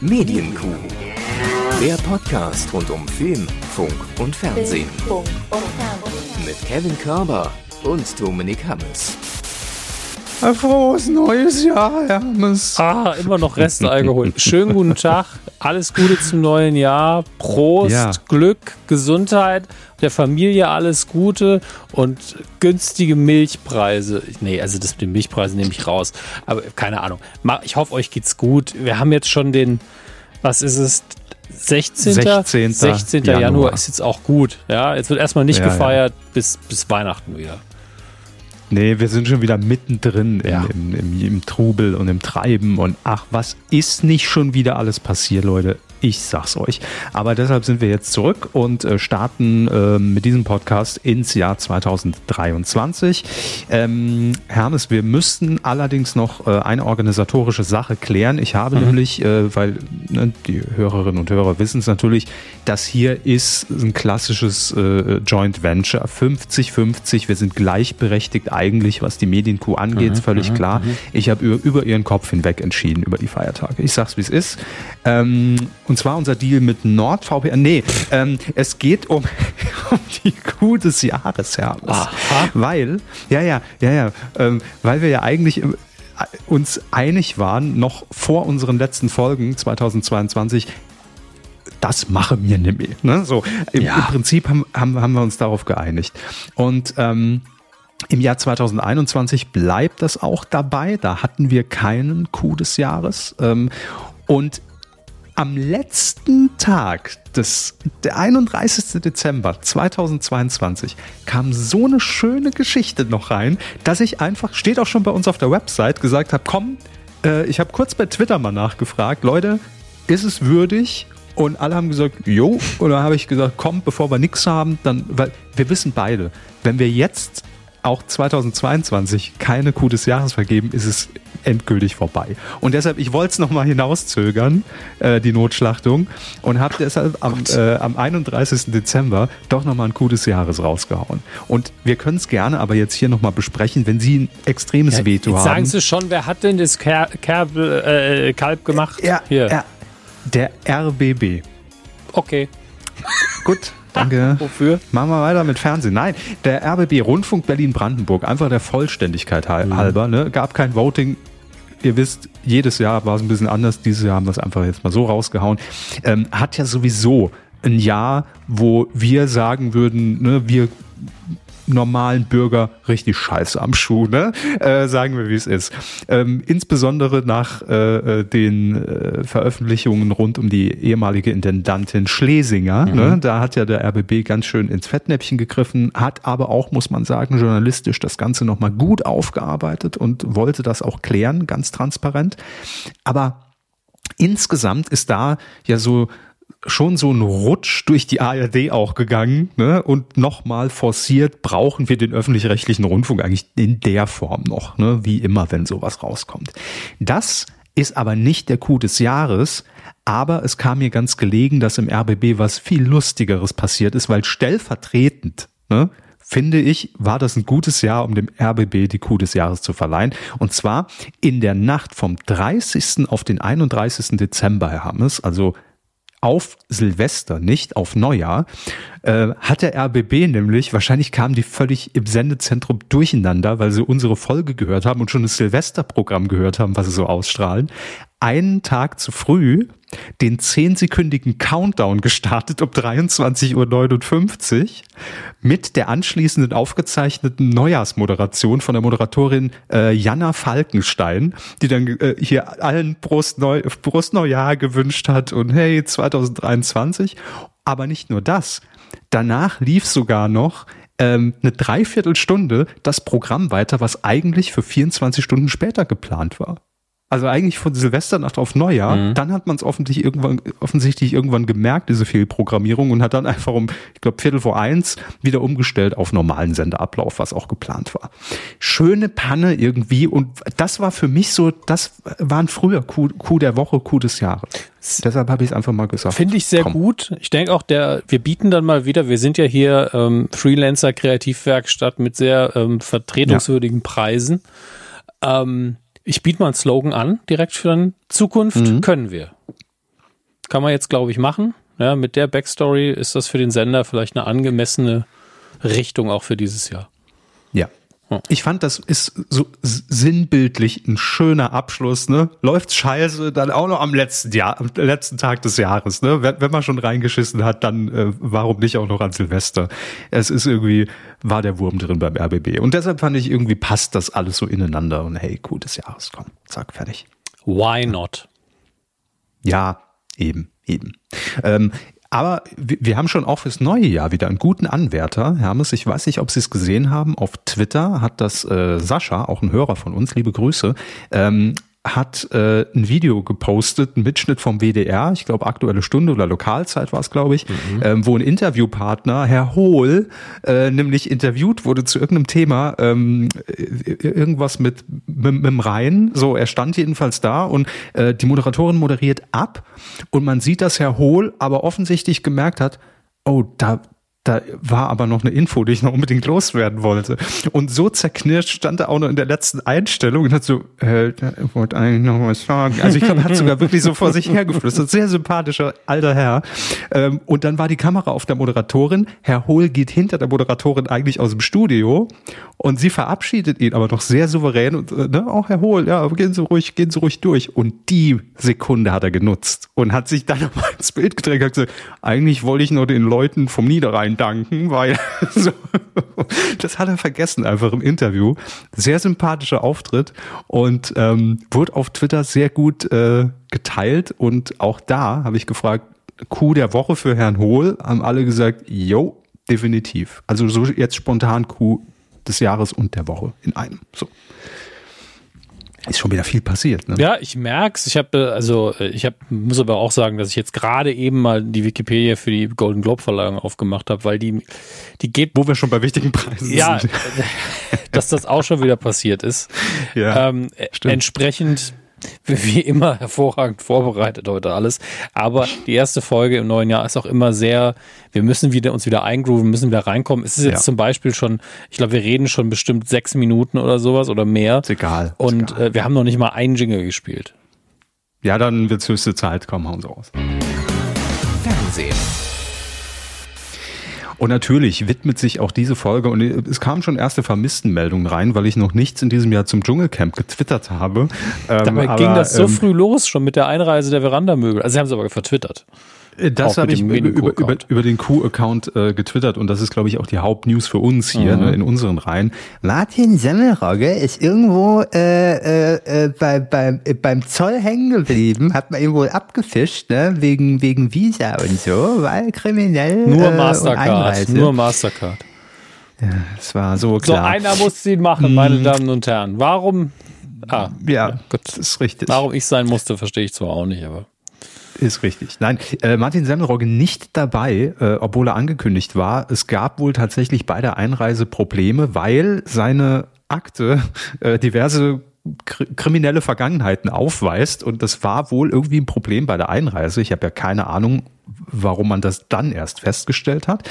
Medienkuh. Der Podcast rund um Film, Funk und Fernsehen. Mit Kevin Körber und Dominik Hammes. Ein frohes neues Jahr, Hermes. Ah, immer noch Restalkohol. Schönen guten Tag, alles Gute zum neuen Jahr. Prost, Ja. Glück, Gesundheit, der Familie alles Gute und günstige Milchpreise. Nee, also das mit den Milchpreisen nehme ich raus. Aber keine Ahnung. Ich hoffe, euch geht's gut. Wir haben jetzt schon den, was ist es? 16. 16. 16. Januar. Januar. ist jetzt auch gut. Ja, jetzt wird erstmal nicht Ja, ja. gefeiert bis, bis Weihnachten wieder. Nee, wir sind schon wieder mittendrin Ja. im, im, im, im Trubel und im Treiben und ach, was ist nicht schon wieder alles passiert, Leute? Ich sag's euch. Aber deshalb sind wir jetzt zurück und äh, starten äh, mit diesem Podcast ins Jahr 2023. Ähm, Hermes, wir müssten allerdings noch äh, eine organisatorische Sache klären. Ich habe nämlich, äh, weil ne, die Hörerinnen und Hörer wissen es natürlich, das hier ist ein klassisches äh, Joint Venture. 50-50, wir sind gleichberechtigt eigentlich, was die Medienkuh angeht, völlig klar. Ich habe über, über ihren Kopf hinweg entschieden über die Feiertage. Ich sag's, wie es ist. Ähm, und zwar unser Deal mit NordVPN. Nee, ähm, es geht um, um die Kuh des Jahres, Hermes. Weil, ja, ja, ja, ja, ähm, weil wir ja eigentlich ähm, uns einig waren, noch vor unseren letzten Folgen 2022, das mache mir nicht mehr. Ne? So, im, Ja. im Prinzip haben, haben, haben wir uns darauf geeinigt. Und ähm, im Jahr 2021 bleibt das auch dabei. Da hatten wir keinen Coup des Jahres. Ähm, und am letzten Tag des, der 31. Dezember 2022 kam so eine schöne Geschichte noch rein, dass ich einfach, steht auch schon bei uns auf der Website, gesagt habe, komm, äh, ich habe kurz bei Twitter mal nachgefragt, Leute, ist es würdig? Und alle haben gesagt, jo. Und dann habe ich gesagt, komm, bevor wir nichts haben, dann, weil wir wissen beide, wenn wir jetzt auch 2022 keine Kuh des Jahres vergeben, ist es endgültig vorbei. Und deshalb, ich wollte es nochmal hinauszögern, äh, die Notschlachtung, und habe deshalb am, äh, am 31. Dezember doch nochmal ein Kuh des Jahres rausgehauen. Und wir können es gerne aber jetzt hier nochmal besprechen, wenn Sie ein extremes Veto Jetzt haben. sagen Sie schon, wer hat denn das Ker Kerbel, äh, Kalb gemacht? ja, Hier. ja, der RBB. Okay. Gut, danke. Wofür? Machen wir weiter mit Fernsehen. Nein, der RBB Rundfunk Berlin-Brandenburg, einfach der Vollständigkeit hal- halber, ne, gab kein Voting. Ihr wisst, jedes Jahr war es ein bisschen anders. Dieses Jahr haben wir es einfach jetzt mal so rausgehauen. Ähm, hat ja sowieso ein Jahr, wo wir sagen würden, ne, wir normalen Bürger richtig scheiße am Schuh, ne? Äh, sagen wir, wie es ist. Ähm, insbesondere nach äh, äh, den äh, Veröffentlichungen rund um die ehemalige Intendantin Schlesinger, ne? Da hat ja der RBB ganz schön ins Fettnäpfchen gegriffen, hat aber auch, muss man sagen, journalistisch das Ganze nochmal gut aufgearbeitet und wollte das auch klären, ganz transparent. Aber insgesamt ist da ja so schon so ein Rutsch durch die ARD auch gegangen ne? und nochmal forciert, brauchen wir den öffentlich-rechtlichen Rundfunk eigentlich in der Form noch, ne? wie immer, wenn sowas rauskommt. Das ist aber nicht der Coup des Jahres, aber es kam mir ganz gelegen, dass im RBB was viel Lustigeres passiert ist, weil stellvertretend, ne, finde ich, war das ein gutes Jahr, um dem RBB die Coup des Jahres zu verleihen. Und zwar in der Nacht vom 30. auf den 31. Dezember, Herr Hammes, also auf Silvester, nicht auf Neujahr, äh, hat der RBB nämlich, wahrscheinlich kamen die völlig im Sendezentrum durcheinander, weil sie unsere Folge gehört haben und schon das Silvesterprogramm gehört haben, was sie so ausstrahlen, einen Tag zu früh den zehnsekündigen Countdown gestartet um 23.59 Uhr mit der anschließenden aufgezeichneten Neujahrsmoderation von der Moderatorin äh, Jana Falkenstein, die dann äh, hier allen Brustneu Brustneujahr gewünscht hat und hey 2023. Aber nicht nur das. Danach lief sogar noch ähm, eine Dreiviertelstunde das Programm weiter, was eigentlich für 24 Stunden später geplant war. Also eigentlich von Silvesternacht auf Neujahr. Dann hat man es offensichtlich irgendwann, offensichtlich irgendwann gemerkt, diese Fehlprogrammierung, und hat dann einfach um, ich glaube, Viertel vor eins wieder umgestellt auf normalen Sendeablauf, was auch geplant war. Schöne Panne irgendwie. Und das war für mich so, das waren früher Coup, Coup der Woche, Coup des Jahres. Deshalb habe ich es einfach mal gesagt. Finde ich sehr Komm. gut. Ich denke auch, der, wir bieten dann mal wieder, wir sind ja hier ähm, Freelancer Kreativwerkstatt mit sehr ähm, vertretungswürdigen Preisen. Ähm, ich biete mal einen Slogan an, direkt für dann Zukunft können wir. Kann man jetzt, glaube ich, machen. Ja, mit der Backstory ist das für den Sender vielleicht eine angemessene Richtung auch für dieses Jahr. Ich fand, das ist so sinnbildlich ein schöner Abschluss, ne? Läuft's scheiße, dann auch noch am letzten Jahr, am letzten Tag des Jahres, ne? Wenn, wenn man schon reingeschissen hat, dann äh, warum nicht auch noch an Silvester? Es ist irgendwie, war der Wurm drin beim RBB. Und deshalb fand ich irgendwie passt das alles so ineinander und hey, gutes Jahres, komm, zack, fertig. Why not? Ja, eben, eben. Ähm, aber wir haben schon auch fürs neue Jahr wieder einen guten Anwärter. Hermes, ich weiß nicht, ob Sie es gesehen haben. Auf Twitter hat das äh, Sascha, auch ein Hörer von uns, liebe Grüße, ähm, hat äh, ein Video gepostet, ein Mitschnitt vom WDR, ich glaube aktuelle Stunde oder Lokalzeit war es, glaube ich, mhm. ähm, wo ein Interviewpartner, Herr Hohl, äh, nämlich interviewt wurde zu irgendeinem Thema, ähm, irgendwas mit, mit, mit dem Rhein. So, er stand jedenfalls da und äh, die Moderatorin moderiert ab und man sieht, dass Herr Hohl aber offensichtlich gemerkt hat, oh, da, da war aber noch eine Info, die ich noch unbedingt loswerden wollte. Und so zerknirscht stand er auch noch in der letzten Einstellung und hat so, äh, ich wollte eigentlich noch was sagen. Also ich glaube, er hat sogar wirklich so vor sich hergeflüstert. Sehr sympathischer alter Herr. Ähm, und dann war die Kamera auf der Moderatorin. Herr Hohl geht hinter der Moderatorin eigentlich aus dem Studio und sie verabschiedet ihn aber doch sehr souverän und, äh, ne, auch Herr Hohl, ja, gehen Sie ruhig, gehen Sie ruhig durch. Und die Sekunde hat er genutzt und hat sich dann nochmal ins Bild gedrängt und gesagt, eigentlich wollte ich nur den Leuten vom Niederrhein danken, weil so, das hat er vergessen einfach im Interview. Sehr sympathischer Auftritt und ähm, wurde auf Twitter sehr gut äh, geteilt und auch da habe ich gefragt, Coup der Woche für Herrn Hohl, haben alle gesagt, yo, definitiv. Also so jetzt spontan Coup des Jahres und der Woche in einem. So ist schon wieder viel passiert. Ne? Ja, ich merk's. Ich habe also ich habe muss aber auch sagen, dass ich jetzt gerade eben mal die Wikipedia für die Golden Globe Verleihung aufgemacht habe, weil die die geht, wo wir schon bei wichtigen Preisen ja, sind. dass das auch schon wieder passiert ist. Ja, ähm, entsprechend wie immer hervorragend vorbereitet heute alles. Aber die erste Folge im neuen Jahr ist auch immer sehr, wir müssen wieder uns wieder eingrooven, müssen wieder reinkommen. Es ist jetzt ja. zum Beispiel schon, ich glaube, wir reden schon bestimmt sechs Minuten oder sowas oder mehr. Ist egal. Ist Und egal. Äh, wir haben noch nicht mal einen Jingle gespielt. Ja, dann wird es höchste Zeit, komm, hauen Sie aus. Fernsehen. Und natürlich widmet sich auch diese Folge, und es kamen schon erste Vermisstenmeldungen rein, weil ich noch nichts in diesem Jahr zum Dschungelcamp getwittert habe. Dabei ähm, ging das so ähm, früh los, schon mit der Einreise der Verandamöbel. Also sie haben es aber vertwittert. Das habe ich über, über, über, den Q-Account äh, getwittert und das ist, glaube ich, auch die Hauptnews für uns hier mhm. ne, in unseren Reihen. Martin Semmelrogge ist irgendwo äh, äh, äh, bei, beim, äh, beim Zoll hängen geblieben, hat man ihn wohl abgefischt, ne, wegen, wegen Visa und so, weil kriminell. Nur äh, Mastercard, nur Mastercard. Ja, das war so klar. So einer muss ihn machen, meine mhm. Damen und Herren. Warum? Ah, ja, ja, gut. das ist richtig. Warum ich sein musste, verstehe ich zwar auch nicht, aber. Ist richtig. Nein, äh, Martin Semmelrogge nicht dabei, äh, obwohl er angekündigt war. Es gab wohl tatsächlich bei der Einreise Probleme, weil seine Akte äh, diverse kriminelle Vergangenheiten aufweist und das war wohl irgendwie ein Problem bei der Einreise. Ich habe ja keine Ahnung, warum man das dann erst festgestellt hat.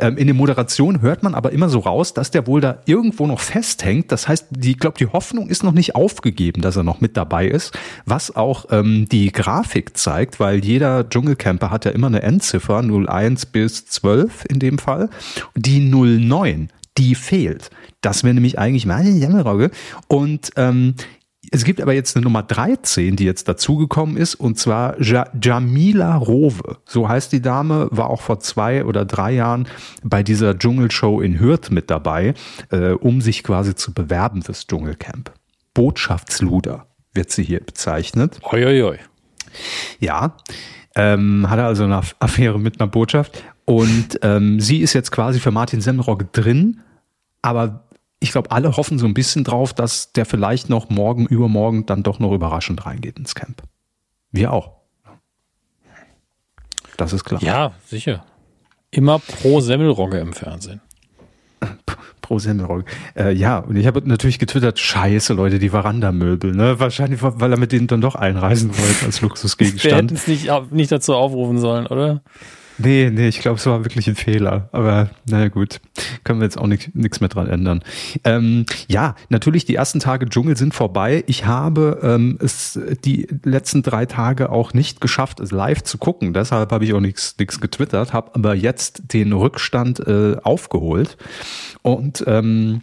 Ähm, in der Moderation hört man aber immer so raus, dass der wohl da irgendwo noch festhängt. Das heißt, die, ich glaube, die Hoffnung ist noch nicht aufgegeben, dass er noch mit dabei ist, was auch ähm, die Grafik zeigt, weil jeder Dschungelcamper hat ja immer eine Endziffer, 01 bis 12 in dem Fall. Die 09, die fehlt. Das wäre nämlich eigentlich meine Jammerauge. Und ähm, es gibt aber jetzt eine Nummer 13, die jetzt dazugekommen ist, und zwar ja Jamila Rowe. So heißt die Dame, war auch vor zwei oder drei Jahren bei dieser Dschungelshow in Hürth mit dabei, äh, um sich quasi zu bewerben fürs Dschungelcamp. Botschaftsluder wird sie hier bezeichnet. Oi, oi, oi. Ja, ähm, hat er also eine Affäre mit einer Botschaft. Und ähm, sie ist jetzt quasi für Martin Semmelrogge drin, aber ich glaube, alle hoffen so ein bisschen drauf, dass der vielleicht noch morgen, übermorgen dann doch noch überraschend reingeht ins Camp. Wir auch. Das ist klar. Ja, sicher. Immer pro Semmelrogge im Fernsehen. Pro Semmelrogge. Äh, ja, und ich habe natürlich getwittert, scheiße, Leute, die Verandamöbel, ne? Wahrscheinlich, weil er mit denen dann doch einreisen wollte als Luxusgegenstand. Wir hätten es nicht, nicht dazu aufrufen sollen, oder? Nee, nee, ich glaube, es war wirklich ein Fehler. Aber naja gut, können wir jetzt auch nichts mehr dran ändern. Ähm, ja, natürlich, die ersten Tage Dschungel sind vorbei. Ich habe ähm, es die letzten drei Tage auch nicht geschafft, es live zu gucken. Deshalb habe ich auch nichts getwittert, habe aber jetzt den Rückstand äh, aufgeholt. Und ähm,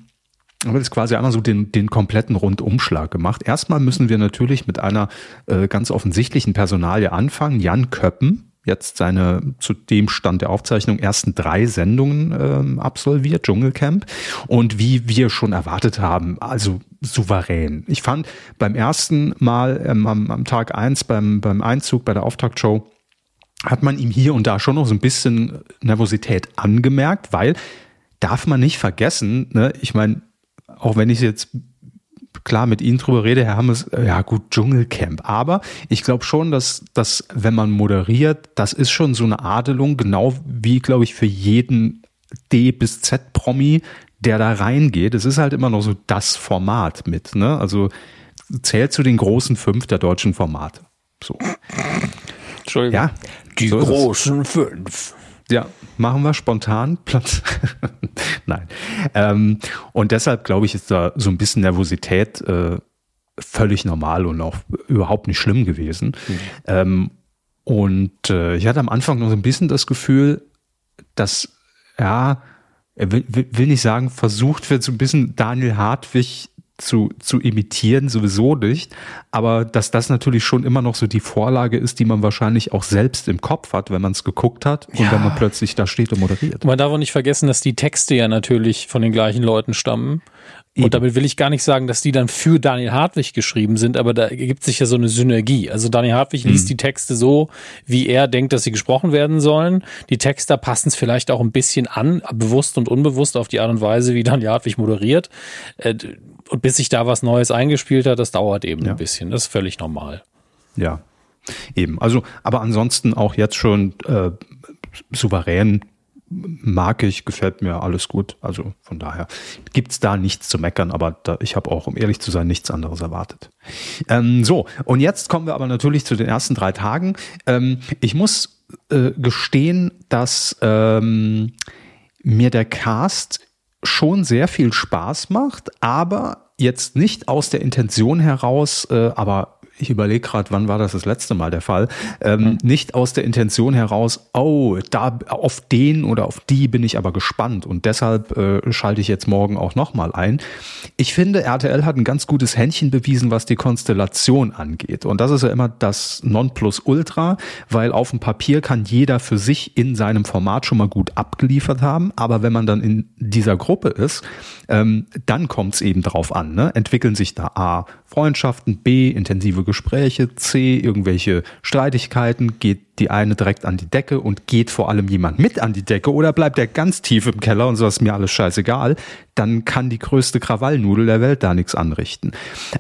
haben jetzt quasi einmal so den, den kompletten Rundumschlag gemacht. Erstmal müssen wir natürlich mit einer äh, ganz offensichtlichen Personalie anfangen. Jan Köppen, jetzt seine zu dem Stand der Aufzeichnung ersten drei Sendungen ähm, absolviert, Dschungelcamp. Und wie wir schon erwartet haben, also souverän. Ich fand beim ersten Mal ähm, am, am Tag eins beim, beim Einzug bei der Auftaktshow, hat man ihm hier und da schon noch so ein bisschen Nervosität angemerkt, weil darf man nicht vergessen, ne, ich meine, auch wenn ich jetzt klar mit Ihnen drüber rede, Herr Hammes, äh, ja gut, Dschungelcamp. Aber ich glaube schon, dass, dass, wenn man moderiert, das ist schon so eine Adelung, genau wie, glaube ich, für jeden D bis Z-Promi, der da reingeht. Es ist halt immer noch so das Format mit, ne? Also zählt zu den großen fünf der deutschen Formate. So. Entschuldigung. Ja, die so großen fünf. Ja, machen wir spontan Platz. Nein. Ähm, und deshalb glaube ich, ist da so ein bisschen Nervosität äh, völlig normal und auch überhaupt nicht schlimm gewesen. Mhm. Ähm, und äh, ich hatte am Anfang noch so ein bisschen das Gefühl, dass, ja, er will, will nicht sagen, versucht wird, so ein bisschen Daniel Hartwig zu, zu imitieren, sowieso nicht. Aber dass das natürlich schon immer noch so die Vorlage ist, die man wahrscheinlich auch selbst im Kopf hat, wenn man es geguckt hat und ja. wenn man plötzlich da steht und moderiert. Man darf auch nicht vergessen, dass die Texte ja natürlich von den gleichen Leuten stammen. Eben. Und damit will ich gar nicht sagen, dass die dann für Daniel Hartwig geschrieben sind, aber da gibt sich ja so eine Synergie. Also Daniel Hartwig liest mhm. die Texte so, wie er denkt, dass sie gesprochen werden sollen. Die Texter passen es vielleicht auch ein bisschen an, bewusst und unbewusst auf die Art und Weise, wie Daniel Hartwig moderiert. Und bis sich da was Neues eingespielt hat, das dauert eben ja. ein bisschen. Das ist völlig normal. Ja, eben. Also, aber ansonsten auch jetzt schon äh, souverän mag ich, gefällt mir alles gut. Also von daher gibt's da nichts zu meckern, aber da, ich habe auch, um ehrlich zu sein, nichts anderes erwartet. Ähm, so, und jetzt kommen wir aber natürlich zu den ersten drei Tagen. Ähm, ich muss äh, gestehen, dass ähm, mir der Cast schon sehr viel Spaß macht, aber jetzt nicht aus der Intention heraus, äh, aber ich überlege gerade, wann war das das letzte Mal der Fall, ähm, mhm. nicht aus der Intention heraus, oh, da auf den oder auf die bin ich aber gespannt und deshalb äh, schalte ich jetzt morgen auch nochmal ein. Ich finde, RTL hat ein ganz gutes Händchen bewiesen, was die Konstellation angeht. Und das ist ja immer das Nonplusultra, weil auf dem Papier kann jeder für sich in seinem Format schon mal gut abgeliefert haben. Aber wenn man dann in dieser Gruppe ist, ähm, dann kommt es eben drauf an. Ne? Entwickeln sich da A, Freundschaften, B, intensive Gespräche, C, irgendwelche Streitigkeiten, geht die eine direkt an die Decke und geht vor allem jemand mit an die Decke oder bleibt er ganz tief im Keller und so ist mir alles scheißegal, dann kann die größte Krawallnudel der Welt da nichts anrichten.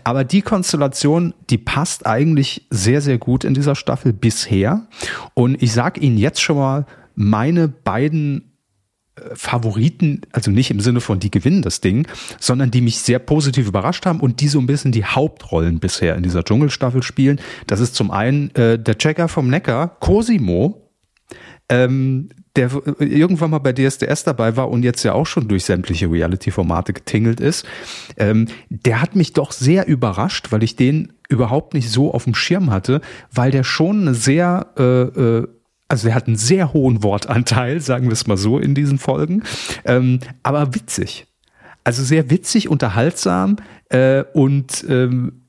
Aber die Konstellation, die passt eigentlich sehr, sehr gut in dieser Staffel bisher. Und ich sag Ihnen jetzt schon mal, meine beiden Favoriten, also nicht im Sinne von die gewinnen das Ding, sondern die mich sehr positiv überrascht haben und die so ein bisschen die Hauptrollen bisher in dieser Dschungelstaffel spielen. Das ist zum einen äh, der Checker vom Neckar, Cosimo, ähm, der irgendwann mal bei DSDS dabei war und jetzt ja auch schon durch sämtliche Reality-Formate getingelt ist, ähm, der hat mich doch sehr überrascht, weil ich den überhaupt nicht so auf dem Schirm hatte, weil der schon eine sehr äh, äh, also er hat einen sehr hohen Wortanteil, sagen wir es mal so in diesen Folgen, ähm, aber witzig. Also sehr witzig, unterhaltsam äh, und ähm,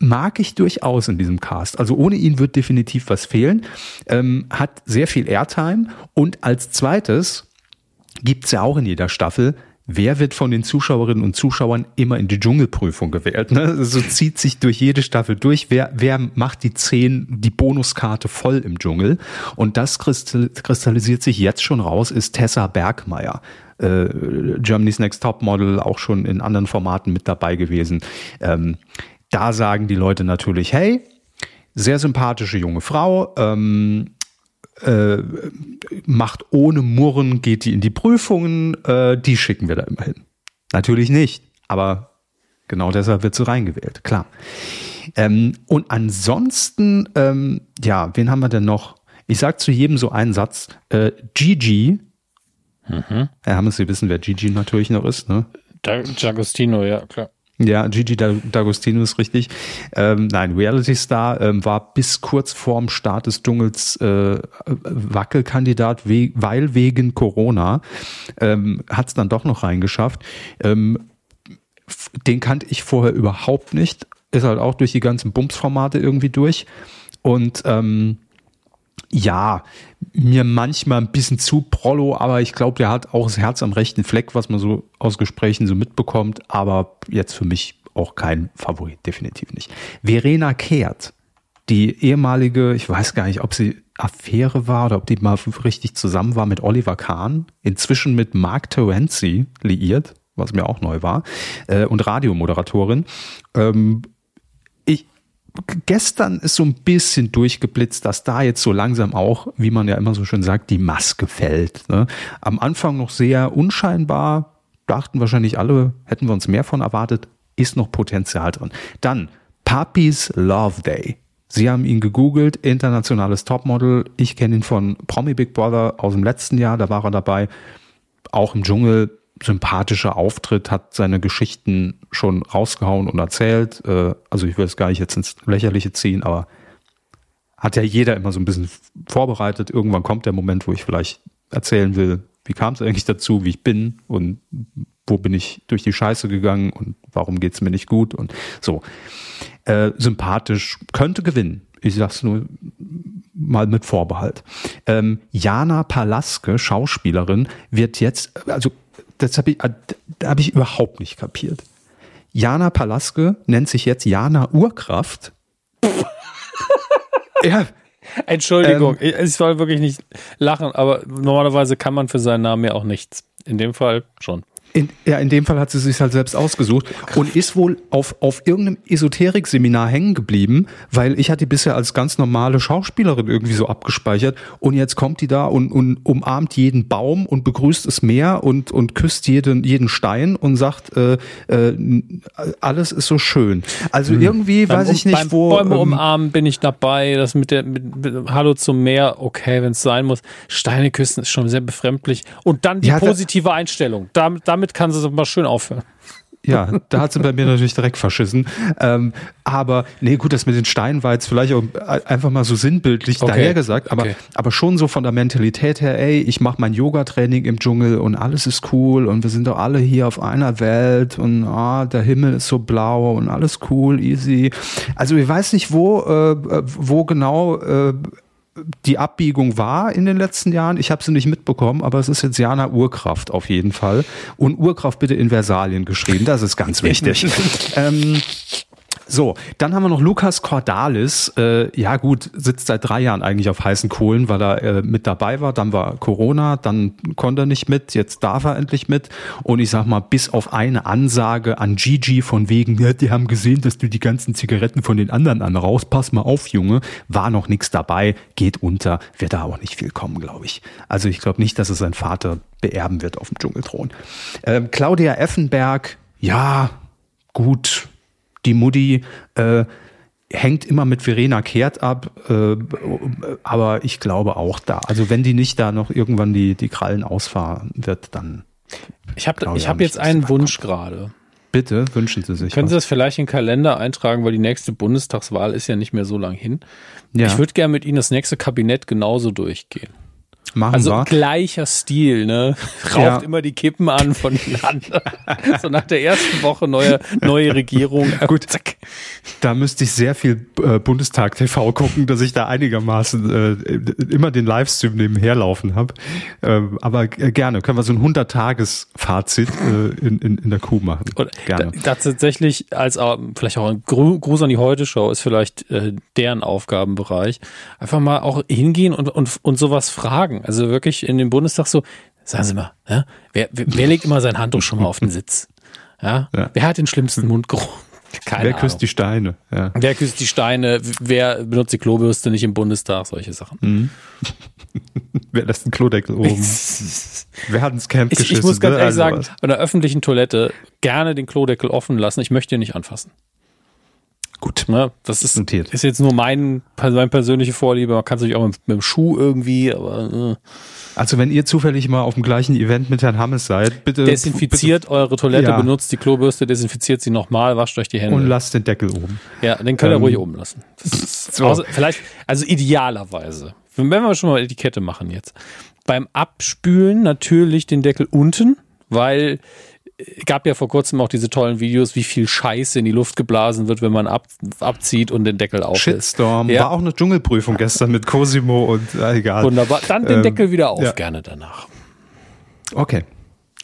mag ich durchaus in diesem Cast. Also ohne ihn wird definitiv was fehlen. Ähm, hat sehr viel Airtime und als zweites gibt's ja auch in jeder Staffel wer wird von den Zuschauerinnen und Zuschauern immer in die Dschungelprüfung gewählt? Ne? So zieht sich durch jede Staffel durch. Wer, wer macht die zehn, die Bonuskarte voll im Dschungel? Und das kristallisiert sich jetzt schon raus, ist Tessa Bergmeier. Äh, Germany's Next Top Model, auch schon in anderen Formaten mit dabei gewesen. Ähm, da sagen die Leute natürlich, hey, sehr sympathische junge Frau, ähm, äh, macht ohne Murren, geht die in die Prüfungen, äh, die schicken wir da immerhin. Natürlich nicht, aber genau deshalb wird sie reingewählt, klar. Ähm, und ansonsten, ähm, ja, wen haben wir denn noch? Ich sag zu jedem so einen Satz. Äh, Gigi, mhm. Herr Hammes, Sie wissen, wer Gigi natürlich noch ist, ne? D'Agostino, ja, klar. Ja, Gigi D'Agostino ist richtig. Ähm, nein, Reality Star ähm, war bis kurz vorm Start des Dschungels äh, Wackelkandidat, we weil wegen Corona. Ähm, Hat es dann doch noch reingeschafft. Ähm, den kannte ich vorher überhaupt nicht. Ist halt auch durch die ganzen Bums-Formate irgendwie durch. Und ähm, ja, mir manchmal ein bisschen zu prollo, aber ich glaube, der hat auch das Herz am rechten Fleck, was man so aus Gesprächen so mitbekommt, aber jetzt für mich auch kein Favorit, definitiv nicht. Verena Kehrt, die ehemalige, ich weiß gar nicht, ob sie Affäre war oder ob die mal richtig zusammen war mit Oliver Kahn, inzwischen mit Mark Terenzi liiert, was mir auch neu war, äh, und Radiomoderatorin. Ähm, gestern ist so ein bisschen durchgeblitzt, dass da jetzt so langsam auch, wie man ja immer so schön sagt, die Maske fällt. Ne? Am Anfang noch sehr unscheinbar, dachten wahrscheinlich alle, hätten wir uns mehr von erwartet, ist noch Potenzial drin. Dann Puppies Love Day. Sie haben ihn gegoogelt, internationales Topmodel. Ich kenne ihn von Promi Big Brother aus dem letzten Jahr, da war er dabei. Auch im Dschungel sympathischer Auftritt, hat seine Geschichten schon rausgehauen und erzählt. Äh, also ich will es gar nicht jetzt ins Lächerliche ziehen, aber hat ja jeder immer so ein bisschen vorbereitet. Irgendwann kommt der Moment, wo ich vielleicht erzählen will, wie kam es eigentlich dazu, wie ich bin und wo bin ich durch die Scheiße gegangen und warum geht es mir nicht gut und so. Äh, sympathisch, könnte gewinnen. Ich sag's nur mal mit Vorbehalt. Ähm, Jana Palaske, Schauspielerin, wird jetzt, also das habe ich, da habe ich überhaupt nicht kapiert. Jana Palaske nennt sich jetzt Jana Urkraft. ja. Entschuldigung, ähm, ich soll wirklich nicht lachen, aber normalerweise kann man für seinen Namen ja auch nichts. In dem Fall schon. In, ja, in dem Fall hat sie sich halt selbst ausgesucht und ist wohl auf, auf irgendeinem Esoterik-Seminar hängen geblieben, weil ich hatte die bisher als ganz normale Schauspielerin irgendwie so abgespeichert und jetzt kommt die da und, und umarmt jeden Baum und begrüßt das Meer und, und küsst jeden, jeden Stein und sagt, äh, äh, alles ist so schön. Also hm. irgendwie beim, weiß ich nicht, beim wo. Bäume ähm, umarmen bin ich dabei, das mit der mit, mit Hallo zum Meer, okay, wenn es sein muss. Steine küssen ist schon sehr befremdlich. Und dann die ja, positive Einstellung. Damit, damit damit kann sie mal schön aufhören. Ja, da hat sie bei mir natürlich direkt verschissen. Ähm, aber nee, gut, das mit den Steinen war jetzt vielleicht auch einfach mal so sinnbildlich okay. dahergesagt, aber, okay. aber schon so von der Mentalität her, ey, ich mache mein Yoga-Training im Dschungel und alles ist cool und wir sind doch alle hier auf einer Welt und ah, der Himmel ist so blau und alles cool, easy. Also ich weiß nicht, wo, äh, wo genau äh, die Abbiegung war in den letzten Jahren. Ich habe sie nicht mitbekommen, aber es ist jetzt Jana Urkraft auf jeden Fall. Und Urkraft bitte in Versalien geschrieben, das ist ganz wichtig. ähm, so, dann haben wir noch Lukas Cordalis. Äh, ja gut, sitzt seit drei Jahren eigentlich auf heißen Kohlen, weil er äh, mit dabei war. Dann war Corona, dann konnte er nicht mit, jetzt darf er endlich mit. Und ich sag mal, bis auf eine Ansage an Gigi von wegen, ja, die haben gesehen, dass du die ganzen Zigaretten von den anderen anraus, pass mal auf, Junge, war noch nichts dabei, geht unter, wird da auch nicht viel kommen, glaube ich. Also ich glaube nicht, dass es sein Vater beerben wird auf dem Dschungelthron. Ähm, Claudia Effenberg, ja, gut, die Mutti äh, hängt immer mit Verena Kehrt ab, äh, aber ich glaube auch da. Also wenn die nicht da noch irgendwann die, die Krallen ausfahren wird, dann. Ich habe ich hab jetzt einen Wunsch gerade. Bitte, wünschen Sie sich. Können was. Sie das vielleicht in den Kalender eintragen, weil die nächste Bundestagswahl ist ja nicht mehr so lang hin. Ja. Ich würde gerne mit Ihnen das nächste Kabinett genauso durchgehen. Machen also wir. gleicher Stil, ne? Raucht ja. immer die Kippen an von den anderen. so nach der ersten Woche neue, neue Regierung. Gut, zack. Da müsste ich sehr viel äh, Bundestag TV gucken, dass ich da einigermaßen äh, immer den Livestream nebenher laufen habe. Äh, aber gerne, können wir so ein 100-Tages-Fazit äh, in, in, in der Kuh machen. Oder, gerne. Da, da tatsächlich als vielleicht auch ein Gruß an die Heute-Show ist vielleicht äh, deren Aufgabenbereich. Einfach mal auch hingehen und, und, und sowas fragen sagen. Also wirklich in dem Bundestag so, sagen Sie mal, ja, wer, wer, wer legt immer sein Handtuch schon mal auf den Sitz? Ja? ja. Wer hat den schlimmsten Mundgeruch? Keine wer küsst die Steine? Ja. Wer küsst die Steine? Wer benutzt die Klobürste nicht im Bundestag? Solche Sachen. Mhm. wer lässt den Klodeckel oben? wer hat ins Camp ich, geschissen? Ich muss ganz ne? ehrlich also sagen, bei einer öffentlichen Toilette gerne den Klodeckel offen lassen. Ich möchte ihn nicht anfassen. Gut. Ne? Das ist, Notiert. ist jetzt nur mein, mein persönliche Vorliebe. Man kann sich auch mit, mit dem Schuh irgendwie, aber. Äh. Also wenn ihr zufällig mal auf dem gleichen Event mit Herrn Hammes seid, bitte. Desinfiziert bitte, eure Toilette, ja. benutzt die Klobürste, desinfiziert sie nochmal, wascht euch die Hände. Und lasst den Deckel oben. Ja, den könnt ihr ähm, ruhig oben lassen. So. Also vielleicht, also idealerweise, wenn wir schon mal Etikette machen jetzt. Beim Abspülen natürlich den Deckel unten, weil gab ja vor kurzem auch diese tollen Videos, wie viel Scheiße in die Luft geblasen wird, wenn man ab, abzieht und den Deckel auf Shitstorm. Ja. War auch eine Dschungelprüfung gestern mit Cosimo und äh, egal. Wunderbar. Dann den ähm, Deckel wieder auf, ja. gerne danach. Okay.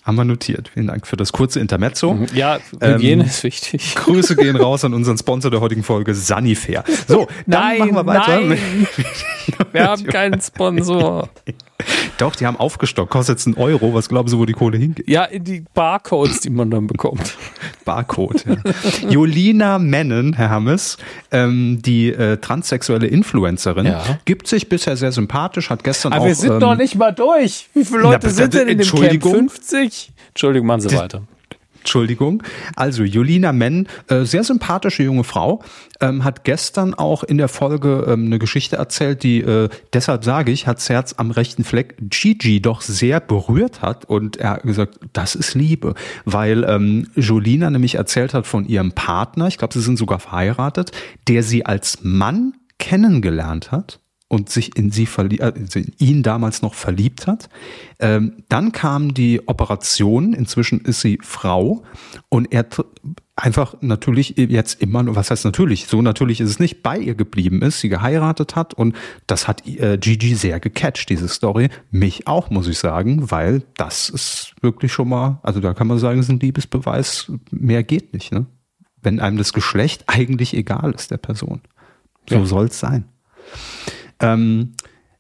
Haben wir notiert. Vielen Dank für das kurze Intermezzo. Mhm. Ja, Hygiene ähm, ist wichtig. Grüße gehen raus an unseren Sponsor der heutigen Folge, Sanifair. So, dann nein, machen wir weiter. Nein. wir haben keinen Sponsor. Doch, die haben aufgestockt. Kostet jetzt einen Euro. Was glauben Sie, wo die Kohle hingeht? Ja, in die Barcodes, die man dann bekommt. Barcode, ja. Jolina Mennen, Herr Hammes, ähm, die äh, transsexuelle Influencerin, ja. gibt sich bisher sehr sympathisch, hat gestern Aber auch... Aber wir sind ähm, noch nicht mal durch. Wie viele Leute na, sind denn in dem Camp? 50? Entschuldigung, machen Sie weiter. Entschuldigung. Also Julina Menn, äh, sehr sympathische junge Frau, ähm, hat gestern auch in der Folge ähm, eine Geschichte erzählt, die, äh, deshalb sage ich, hat Herz am rechten Fleck Gigi doch sehr berührt hat und er hat gesagt, das ist Liebe, weil ähm, Jolina nämlich erzählt hat von ihrem Partner, ich glaube, sie sind sogar verheiratet, der sie als Mann kennengelernt hat und sich in sie verliebt, also in ihn damals noch verliebt hat. Ähm, dann kam die Operation, inzwischen ist sie Frau und er einfach natürlich jetzt immer, was heißt natürlich, so natürlich ist es nicht, bei ihr geblieben ist, sie geheiratet hat und das hat äh, Gigi sehr gecatcht, diese Story. Mich auch, muss ich sagen, weil das ist wirklich schon mal, also da kann man sagen, es ist ein Liebesbeweis, mehr geht nicht, ne? Wenn einem das Geschlecht eigentlich egal ist der Person. So ja. soll es sein. Ähm,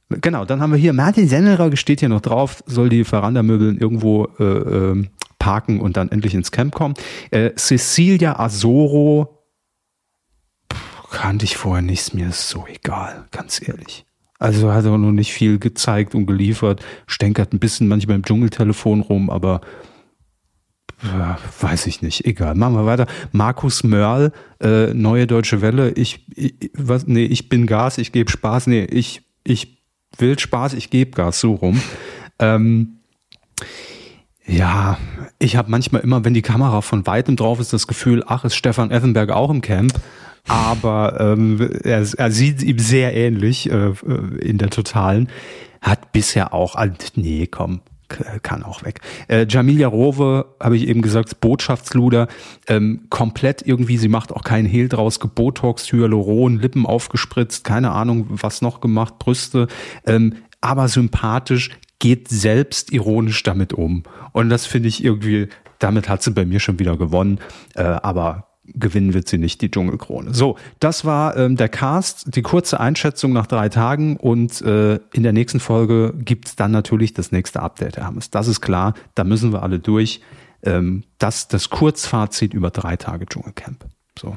genau, dann haben wir hier Martin Sennerer, steht hier noch drauf, soll die Verandamöbeln irgendwo äh, äh, parken und dann endlich ins Camp kommen. Äh, Cecilia Asoro kannte ich vorher nichts, mir ist so egal, ganz ehrlich. Also hat er noch nicht viel gezeigt und geliefert, stänkert ein bisschen manchmal im Dschungeltelefon rum, aber weiß ich nicht, egal. Machen wir weiter. Markus Mörl, äh, Neue Deutsche Welle. Ich, ich, was, nee, ich bin Gas, ich gebe Spaß. Nee, ich, ich will Spaß, ich gebe Gas, so rum. Ähm, ja, ich habe manchmal immer, wenn die Kamera von weitem drauf ist, das Gefühl, ach, ist Stefan Effenberg auch im Camp. Aber ähm, er, er sieht ihm sehr ähnlich äh, äh in der Totalen. Hat bisher auch, nee, komm, kann auch weg. Äh, Jamilia Rowe, habe ich eben gesagt, Botschaftsluder, ähm, komplett irgendwie, sie macht auch keinen Hehl draus, gebotox, Hyaluron, Lippen aufgespritzt, keine Ahnung, was noch gemacht, Brüste, ähm, aber sympathisch, geht selbst ironisch damit um. Und das finde ich irgendwie, damit hat sie bei mir schon wieder gewonnen, äh, aber gewinnen wird sie nicht die Dschungelkrone. So, das war ähm, der Cast, die kurze Einschätzung nach drei Tagen und äh, in der nächsten Folge gibt's dann natürlich das nächste Update, Herr Hammes. Das ist klar, da müssen wir alle durch. Ähm, das das Kurzfazit über drei Tage Dschungelcamp. So.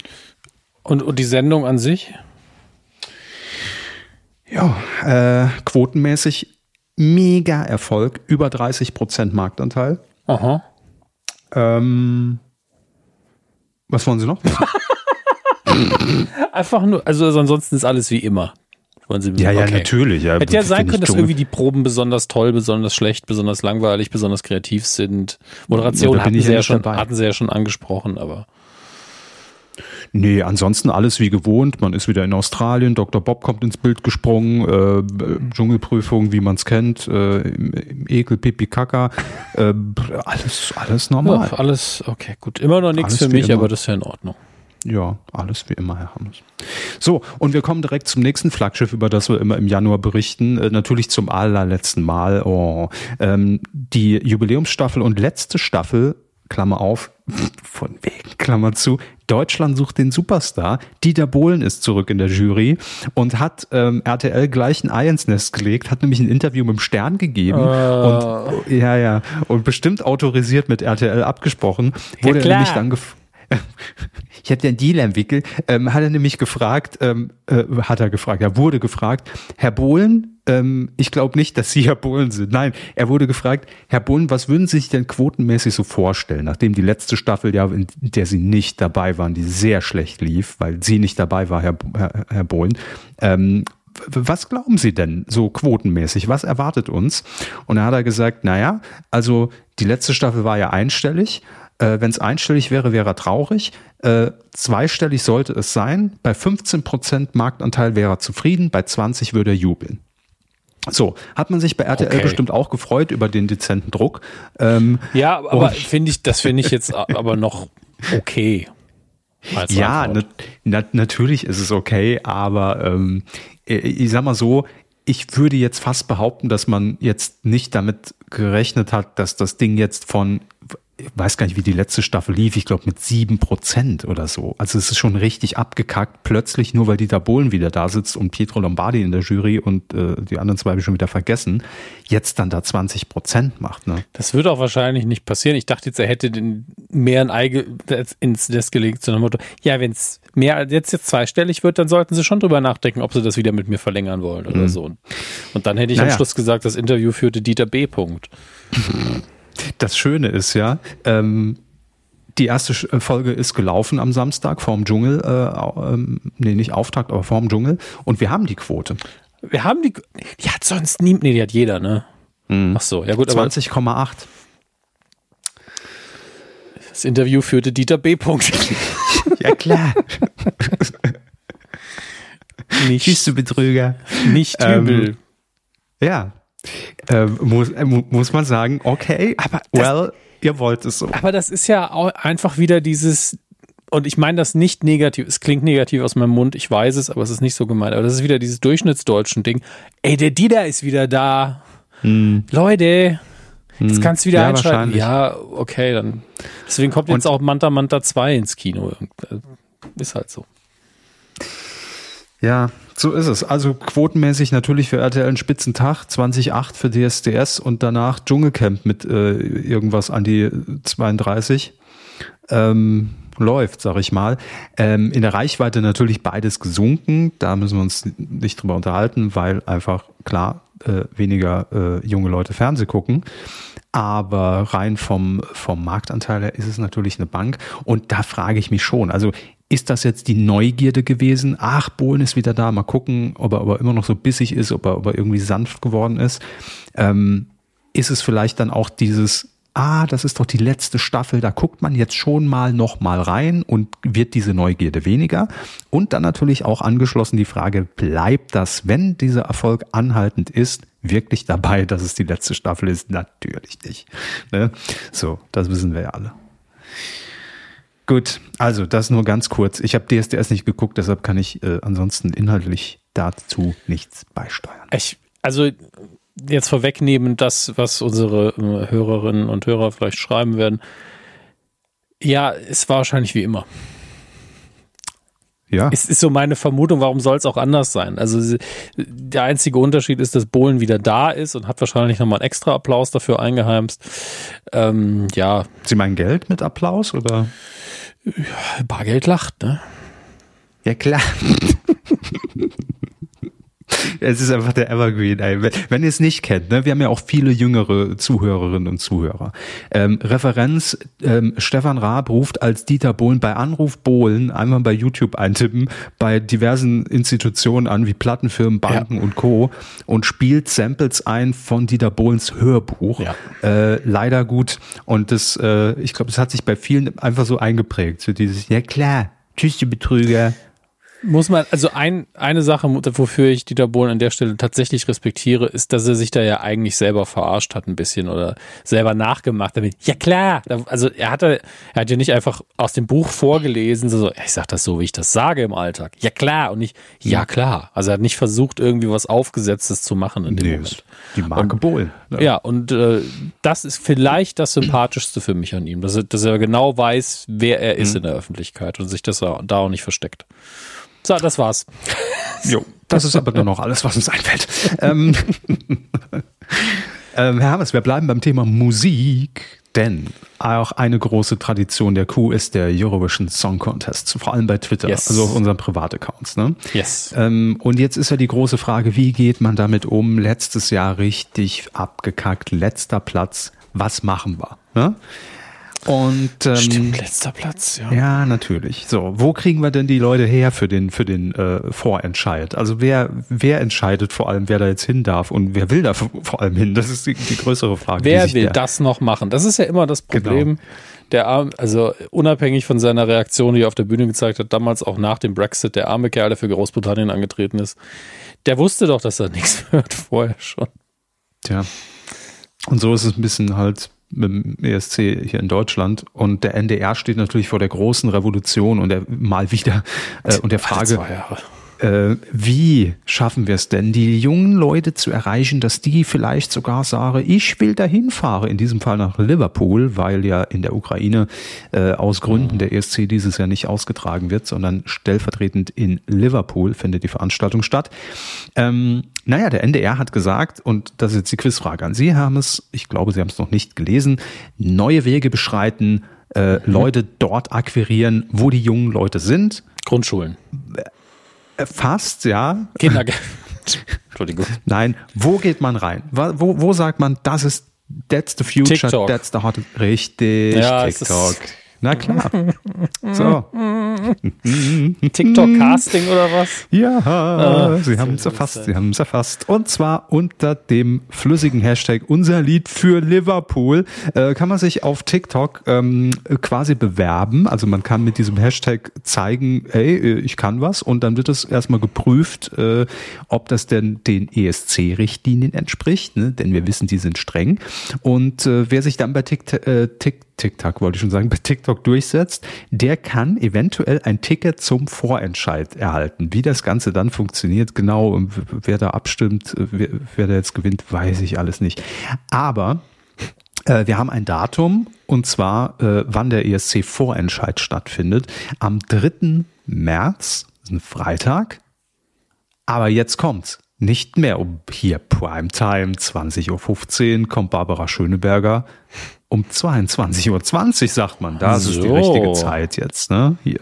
Und, und die Sendung an sich? Ja, äh, quotenmäßig mega Erfolg, über 30 Prozent Marktanteil. Aha. Ähm, was wollen Sie noch? Einfach nur, also, ansonsten ist alles wie immer. Wollen Sie ja, ja, okay. natürlich. Ja, Hätte ja sein können, dass irgendwie die Proben besonders toll, besonders schlecht, besonders langweilig, besonders kreativ sind. Moderation ja, hatten, sie ja schon, hatten sie ja schon angesprochen, aber. Nee, ansonsten alles wie gewohnt. Man ist wieder in Australien. Dr. Bob kommt ins Bild gesprungen. Äh, Dschungelprüfung, wie man es kennt. Äh, Ekel, Pipi, Kaka. Äh, alles, alles normal. Ja, alles, okay, gut. Immer noch nichts für mich, aber das ist ja in Ordnung. Ja, alles wie immer, Herr Hammes. So, und wir kommen direkt zum nächsten Flaggschiff, über das wir immer im Januar berichten. Äh, natürlich zum allerletzten Mal. Oh, ähm, die Jubiläumsstaffel und letzte Staffel Klammer auf, von wegen, Klammer zu, Deutschland sucht den Superstar. Dieter Bohlen ist zurück in der Jury und hat ähm, RTL gleich ein Ei ins Nest gelegt, hat nämlich ein Interview mit dem Stern gegeben uh. und ja, ja, und bestimmt autorisiert mit RTL abgesprochen, wurde ja, er nämlich dann ich habe den Deal entwickelt, ähm, hat er nämlich gefragt, ähm, äh, hat er gefragt, er wurde gefragt, Herr Bohlen, ähm, ich glaube nicht, dass Sie Herr Bohlen sind. Nein, er wurde gefragt, Herr Bohlen, was würden Sie sich denn quotenmäßig so vorstellen, nachdem die letzte Staffel, ja, in der Sie nicht dabei waren, die sehr schlecht lief, weil Sie nicht dabei war, Herr, Herr, Herr Bohlen. Ähm, was glauben Sie denn so quotenmäßig? Was erwartet uns? Und da hat er gesagt, naja, also die letzte Staffel war ja einstellig. Äh, Wenn es einstellig wäre, wäre er traurig. Äh, zweistellig sollte es sein. Bei 15 Prozent Marktanteil wäre er zufrieden. Bei 20 würde er jubeln. So, hat man sich bei RTL Okay. bestimmt auch gefreut über den dezenten Druck. Ähm, Ja, aber finde ich, das finde ich jetzt aber noch okay. ja, na, na, natürlich ist es okay, aber ähm, ich, ich sag mal so, ich würde jetzt fast behaupten, dass man jetzt nicht damit gerechnet hat, dass das Ding jetzt von, ich weiß gar nicht, wie die letzte Staffel lief, ich glaube mit sieben Prozent oder so. Also es ist schon richtig abgekackt, plötzlich nur weil Dieter Bohlen wieder da sitzt und Pietro Lombardi in der Jury und äh, die anderen zwei habe ich schon wieder vergessen, jetzt dann da 20 Prozent macht. Ne? Das wird auch wahrscheinlich nicht passieren. Ich dachte jetzt, er hätte den mehr ein Ei ins Nest gelegt, zu dem Motto, ja, wenn es mehr als jetzt, jetzt zweistellig wird, dann sollten sie schon drüber nachdenken, ob sie das wieder mit mir verlängern wollen oder so. Und, dann hätte ich am Naja. Schluss gesagt, das Interview führte Dieter B. Punkt. Das Schöne ist ja, ähm, die erste äh, Folge ist gelaufen am Samstag vorm Dschungel, äh, ähm, nee, nicht Auftakt, aber vorm Dschungel. Und wir haben die Quote. Wir haben die, die hat sonst nie, nee, die hat jeder, ne? Ach so, ja gut, aber 20,8. das Interview führte Dieter B. Punkt. Ja klar. nicht, du Betrüger. nicht Ähm, übel. Ja. Muss, äh, mu- muss man sagen, okay, Aber das- well, ihr wollt es so. Aber das ist ja auch einfach wieder dieses, und ich meine das nicht negativ, es klingt negativ aus meinem Mund, ich weiß es, aber es ist nicht so gemeint. Aber das ist wieder dieses durchschnittsdeutschen Ding. Ey, der Dieter ist wieder da. Leute, jetzt kannst du wieder Hm. Ja, einschalten. Ja, okay, dann. Deswegen kommt jetzt Und- auch Manta Manta 2 ins Kino. Ist halt so. Ja, so ist es. Also quotenmäßig natürlich für RTL ein Spitzentag, 2008 für DSDS und danach Dschungelcamp mit äh, irgendwas an die 32. Ähm, läuft, sag ich mal. Ähm, in der Reichweite natürlich beides gesunken. Da müssen wir uns nicht drüber unterhalten, weil einfach klar äh, weniger äh, junge Leute Fernseh gucken. Aber rein vom, vom Marktanteil her ist es natürlich eine Bank. Und da frage ich mich schon, also ist das jetzt die Neugierde gewesen? Ach, Bohlen ist wieder da, mal gucken, ob er, ob er immer noch so bissig ist, ob er, ob er irgendwie sanft geworden ist. Ähm, ist es vielleicht dann auch dieses, ah, das ist doch die letzte Staffel, da guckt man jetzt schon mal noch mal rein und wird diese Neugierde weniger? Und dann natürlich auch angeschlossen die Frage, bleibt das, wenn dieser Erfolg anhaltend ist, wirklich dabei, dass es die letzte Staffel ist? Natürlich nicht. Ne? So, das wissen wir ja alle. Gut, also das nur ganz kurz. Ich habe DSDS nicht geguckt, deshalb kann ich äh, ansonsten inhaltlich dazu nichts beisteuern. Ich, also jetzt vorwegnehmen, das, was unsere äh, Hörerinnen und Hörer vielleicht schreiben werden. Ja, es war wahrscheinlich wie immer. Ja, Es ist so meine Vermutung, warum soll es auch anders sein? Also der einzige Unterschied ist, dass Bohlen wieder da ist und hat wahrscheinlich nochmal einen extra Applaus dafür eingeheimst. Ähm, ja, Sie meinen Geld mit Applaus oder? Bargeld lacht, ne? Ja, klar. Es ist einfach der Evergreen. Ey. Wenn- Wenn ihr es nicht kennt, ne, wir haben ja auch viele jüngere Zuhörerinnen und Zuhörer. Ähm, Referenz, ähm, Stefan Raab ruft als Dieter Bohlen bei Anruf Bohlen einmal bei YouTube eintippen, bei diversen Institutionen an, wie Plattenfirmen, Banken und Co. und spielt Samples ein von Dieter Bohlens Hörbuch. Ja. Äh, leider gut. Und das, äh, ich glaube, das hat sich bei vielen einfach so eingeprägt. So dieses, ja klar, tschüss, du Betrüger. Muss man, also ein, eine Sache, wofür ich Dieter Bohlen an der Stelle tatsächlich respektiere, ist, dass er sich da ja eigentlich selber verarscht hat ein bisschen oder selber nachgemacht damit. Ja klar, also er hatte, er hat ja nicht einfach aus dem Buch vorgelesen, so, ich sag das so, wie ich das sage im Alltag. Ja klar und nicht, ja klar. Also er hat nicht versucht, irgendwie was Aufgesetztes zu machen in dem Nee, Moment. die Marke Bohlen. Ja, und äh, das ist vielleicht das Sympathischste für mich an ihm, dass er, dass er genau weiß, wer er ist in der Öffentlichkeit und sich das da da auch nicht versteckt. So, das war's. Jo, das ist aber nur noch alles, was uns einfällt. ähm, ähm, Herr Hammes, wir bleiben beim Thema Musik, Denn auch eine große Tradition der Kuh ist der Eurovision Song Contest, vor allem bei Twitter, yes. also auf unseren Privataccounts. Ne? Yes. Ähm, und jetzt ist ja die große Frage, wie geht man damit um? Letztes Jahr richtig abgekackt, letzter Platz. Was machen wir? Ne? Und ähm, Stimmt, letzter Platz, ja. Ja, natürlich. So, wo kriegen wir denn die Leute her für den für den äh, Vorentscheid? Also wer wer entscheidet vor allem, wer da jetzt hin darf und wer will da vor allem hin? Das ist die, die größere Frage. Wer will das noch machen? Das ist ja immer das genau. Problem. Genau. Der Arm, also unabhängig von seiner Reaktion, die er auf der Bühne gezeigt hat, damals auch nach dem Brexit, der arme Kerl, der für Großbritannien angetreten ist, der wusste doch, dass er nichts wird vorher schon. Tja. Und so ist es ein bisschen halt mit dem ESC hier in Deutschland. Und der NDR steht natürlich vor der großen Revolution und der mal wieder äh, und der Frage, äh, wie schaffen wir es denn, die jungen Leute zu erreichen, dass die vielleicht sogar sagen, ich will dahin fahren, in diesem Fall nach Liverpool, weil ja in der Ukraine äh, aus Gründen der ESC dieses Jahr nicht ausgetragen wird, sondern stellvertretend in Liverpool findet die Veranstaltung statt. Ähm, naja, der NDR hat gesagt, und das ist jetzt die Quizfrage an Sie, Hermes, ich glaube, Sie haben es noch nicht gelesen, neue Wege beschreiten, äh. Leute dort akquirieren, wo die jungen Leute sind. Grundschulen. Fast, ja. Kindergarten. Entschuldigung. Nein, wo geht man rein? Wo, wo sagt man, das ist, that's the future, TikTok. that's the hot, richtig, ja, TikTok. Na klar. So. TikTok-Casting oder was? Ja, ah, Sie haben es erfasst, Sie haben es erfasst. Und zwar unter dem flüssigen Hashtag unser Lied für Liverpool äh, kann man sich auf TikTok ähm, quasi bewerben. Also man kann mit diesem Hashtag zeigen, hey, äh, ich kann was und dann wird es erstmal geprüft, äh, ob das denn den ESC-Richtlinien entspricht, ne? denn wir wissen, die sind streng. Und äh, wer sich dann bei TikTok, äh, TikTok TikTok wollte ich schon sagen, bei TikTok durchsetzt, der kann eventuell ein Ticket zum Vorentscheid erhalten. Wie das Ganze dann funktioniert, genau, wer da abstimmt, wer, wer da jetzt gewinnt, weiß ich alles nicht. Aber äh, wir haben ein Datum und zwar, äh, wann der ESC-Vorentscheid stattfindet. Am 3. März, ein Freitag. Aber jetzt kommt's. Nicht mehr um hier Primetime, 20.15 Uhr kommt Barbara Schöneberger um 22.20 Uhr, sagt man. Das so. ist die richtige Zeit jetzt, ne? Hier.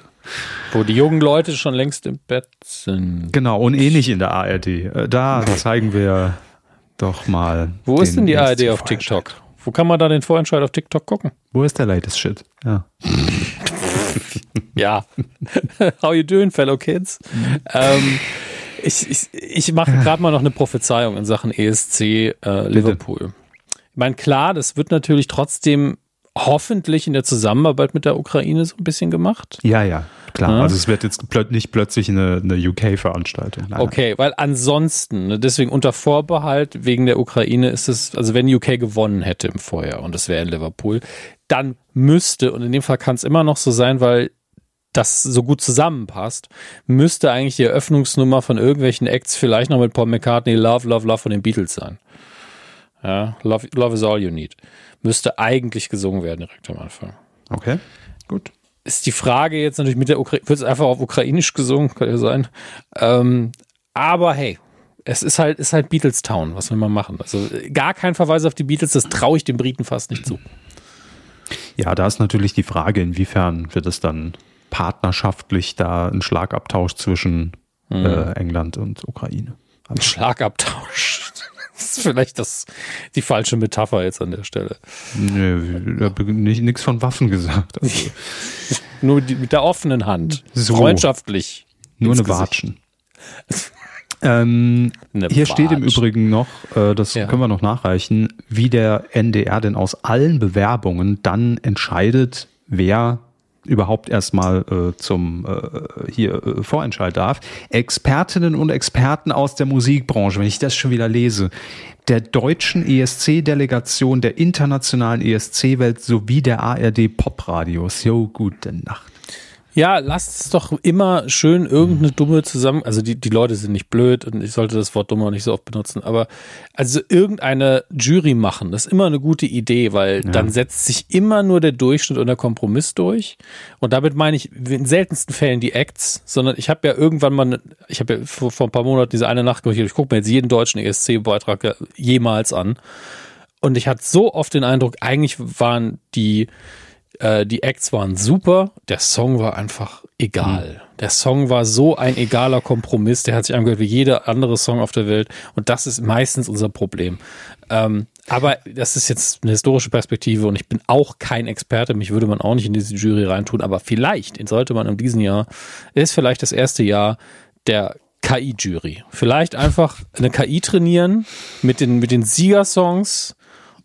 Wo die jungen Leute schon längst im Bett sind. Genau, und eh nicht in der ARD. Äh, da zeigen wir doch mal. Wo ist denn die ARD auf TikTok? Wo kann man da den Vorentscheid auf TikTok gucken? Wo ist der latest Shit? Ja. ja. How you doing, fellow kids? Ähm, ich, ich, ich mache gerade mal noch eine Prophezeiung in Sachen ESC äh, Liverpool. Ich meine, klar, das wird natürlich trotzdem hoffentlich in der Zusammenarbeit mit der Ukraine so ein bisschen gemacht. Ja, ja, klar. Ja. Also es wird jetzt nicht plötzlich eine, eine UK-Veranstaltung. Okay, weil ansonsten, ne, deswegen unter Vorbehalt wegen der Ukraine ist es, also wenn UK gewonnen hätte im Vorjahr und es wäre in Liverpool, dann müsste, und in dem Fall kann es immer noch so sein, weil das so gut zusammenpasst, müsste eigentlich die Eröffnungsnummer von irgendwelchen Acts vielleicht noch mit Paul McCartney Love, Love, Love von den Beatles sein. Ja, Love, Love is all you need. Müsste eigentlich gesungen werden direkt am Anfang. Okay, gut. Ist die Frage jetzt natürlich mit der Ukraine, wird es einfach auf Ukrainisch gesungen, kann ja sein. Ähm, aber hey, es ist halt, ist halt Beatles Town, was will man machen? Also gar kein Verweis auf die Beatles, das traue ich den Briten fast nicht zu. Ja, da ist natürlich die Frage, inwiefern wird es dann partnerschaftlich da ein Schlagabtausch zwischen mhm. äh, England und Ukraine. Ein Schlagabtausch. Das ist vielleicht das, die falsche Metapher jetzt an der Stelle. Nee, ich habe nichts von Waffen gesagt. Also. Nur die, mit der offenen Hand. So. Freundschaftlich. Nur eine Watschen. ähm, eine hier Watsch. steht im Übrigen noch, äh, das ja. können wir noch nachreichen, wie der NDR denn aus allen Bewerbungen dann entscheidet, wer überhaupt erstmal äh, zum äh, hier äh, Vorentscheid darf. Expertinnen und Experten aus der Musikbranche, wenn ich das schon wieder lese, der deutschen ESC-Delegation, der internationalen ESC-Welt sowie der ARD Popradios. Jo, gute Nacht. Ja, lasst es doch immer schön irgendeine dumme zusammen, also die, die Leute sind nicht blöd und ich sollte das Wort dummer nicht so oft benutzen, aber also irgendeine Jury machen, das ist immer eine gute Idee, weil ja. dann setzt sich immer nur der Durchschnitt und der Kompromiss durch. Und damit meine ich in seltensten Fällen die Acts, sondern ich habe ja irgendwann mal, ich habe ja vor, vor ein paar Monaten diese eine Nacht gemacht, ich gucke mir jetzt jeden deutschen ESC-Beitrag jemals an. Und ich hatte so oft den Eindruck, eigentlich waren die, äh, die Acts waren super, der Song war einfach egal. Mhm. Der Song war so ein egaler Kompromiss, der hat sich angehört wie jeder andere Song auf der Welt und das ist meistens unser Problem. Ähm, aber das ist jetzt eine historische Perspektive und ich bin auch kein Experte. Mich würde man auch nicht in diese Jury reintun, aber vielleicht sollte man in diesem Jahr, ist vielleicht das erste Jahr der KI-Jury. Vielleicht einfach eine KI trainieren mit den, mit den Siegersongs.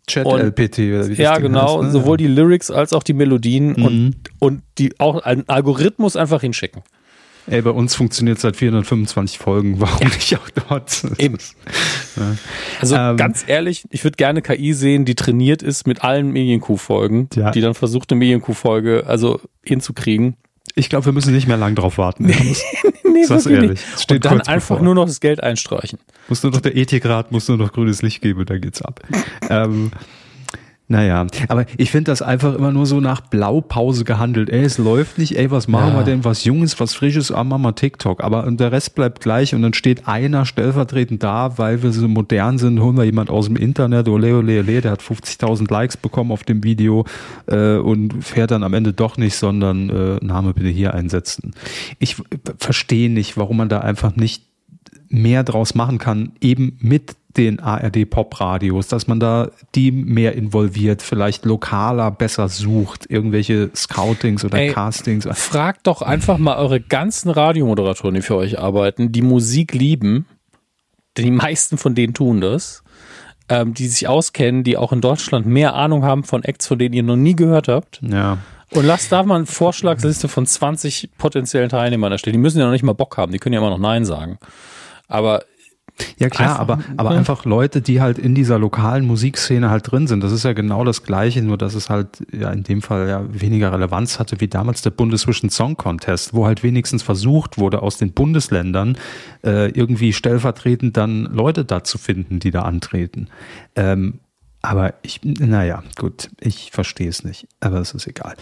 Chat-LPT oder wie das Ja, genau. Heißt, ne? Sowohl die Lyrics als auch die Melodien mhm. und, und die auch einen Algorithmus einfach hinschicken. Ey, bei uns funktioniert seit 425 Folgen. Warum ja. nicht auch dort? Eben. Ja. Also ähm, ganz ehrlich, ich würde gerne KI sehen, die trainiert ist mit allen Medienkuh-Folgen, ja. die dann versucht, eine Medienkuh-Folge also hinzukriegen. Ich glaube, wir müssen nicht mehr lang drauf warten. nee, nee das ehrlich. Nicht. Und dann einfach bevor. nur noch das Geld einstreichen. Muss nur noch der Ethikrat, muss nur noch grünes Licht geben, dann geht's ab. ähm, naja, aber ich finde das einfach immer nur so nach Blaupause gehandelt. Ey, es läuft nicht, ey, was machen ja. wir denn? Was Junges, was Frisches, ah, machen wir TikTok. Aber der Rest bleibt gleich und dann steht einer stellvertretend da, weil wir so modern sind, holen wir jemand aus dem Internet, ole, ole, ole, der hat 50.000 Likes bekommen auf dem Video äh, und fährt dann am Ende doch nicht, sondern äh, Name bitte hier einsetzen. Ich verstehe nicht, warum man da einfach nicht mehr draus machen kann, eben mit den ARD-Pop-Radios, dass man da die mehr involviert, vielleicht lokaler besser sucht, irgendwelche Scoutings oder Ey, Castings. Fragt doch einfach mal eure ganzen Radiomoderatoren, die für euch arbeiten, die Musik lieben, denn die meisten von denen tun das, ähm, die sich auskennen, die auch in Deutschland mehr Ahnung haben von Acts, von denen ihr noch nie gehört habt. Ja. Und lasst da mal eine Vorschlagsliste von 20 potenziellen Teilnehmern erstellen. Die müssen ja noch nicht mal Bock haben, die können ja immer noch Nein sagen. Aber ja klar, einfach, aber, aber einfach Leute, die halt in dieser lokalen Musikszene halt drin sind. Das ist ja genau das Gleiche, nur dass es halt ja in dem Fall ja weniger Relevanz hatte wie damals der Bundesvision Song Contest, wo halt wenigstens versucht wurde, aus den Bundesländern äh, irgendwie stellvertretend dann Leute da zu finden, die da antreten. Ähm, aber ich, naja, gut, ich verstehe es nicht, aber es ist egal.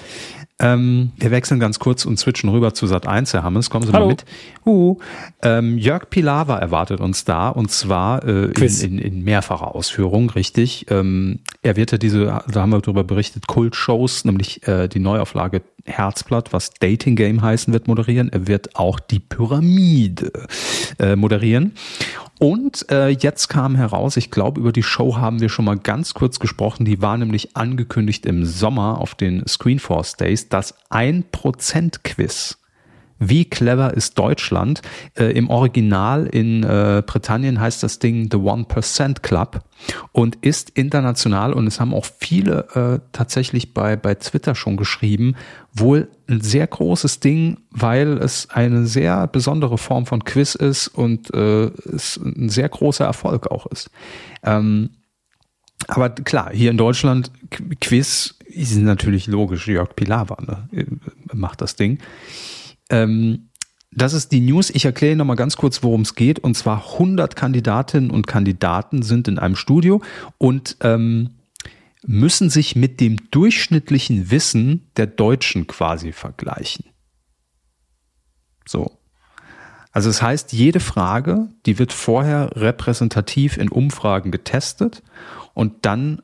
Ähm, wir wechseln ganz kurz und switchen rüber zu Sat 1, Herr Hammes, kommen Sie Hallo. mal mit. Uh, ähm, Jörg Pilawa erwartet uns da und zwar äh, in, in, in, mehrfacher Ausführung, richtig. Ähm, er wird ja diese, da haben wir darüber berichtet, Kultshows, nämlich äh, die Neuauflage Herzblatt, was Dating Game heißen wird, moderieren. Er wird auch die Pyramide äh, moderieren. Und äh, jetzt kam heraus, ich glaube, über die Show haben wir schon mal ganz kurz gesprochen. Die war nämlich angekündigt im Sommer auf den Screenforce Days, das 1%-Quiz. Wie clever ist Deutschland? Äh, Im Original in äh, Britannien heißt das Ding The One Percent Club und ist international und es haben auch viele äh, tatsächlich bei, bei Twitter schon geschrieben, wohl ein sehr großes Ding, weil es eine sehr besondere Form von Quiz ist und äh, es ein sehr großer Erfolg auch ist. Ähm, aber klar, hier in Deutschland Quiz ist natürlich logisch. Jörg Pilawa ne, macht das Ding. Ähm, das ist die News. Ich erkläre noch mal ganz kurz, worum es geht. Und zwar 100 Kandidatinnen und Kandidaten sind in einem Studio und ähm, müssen sich mit dem durchschnittlichen Wissen der Deutschen quasi vergleichen. So. Also es das heißt, jede Frage, die wird vorher repräsentativ in Umfragen getestet und dann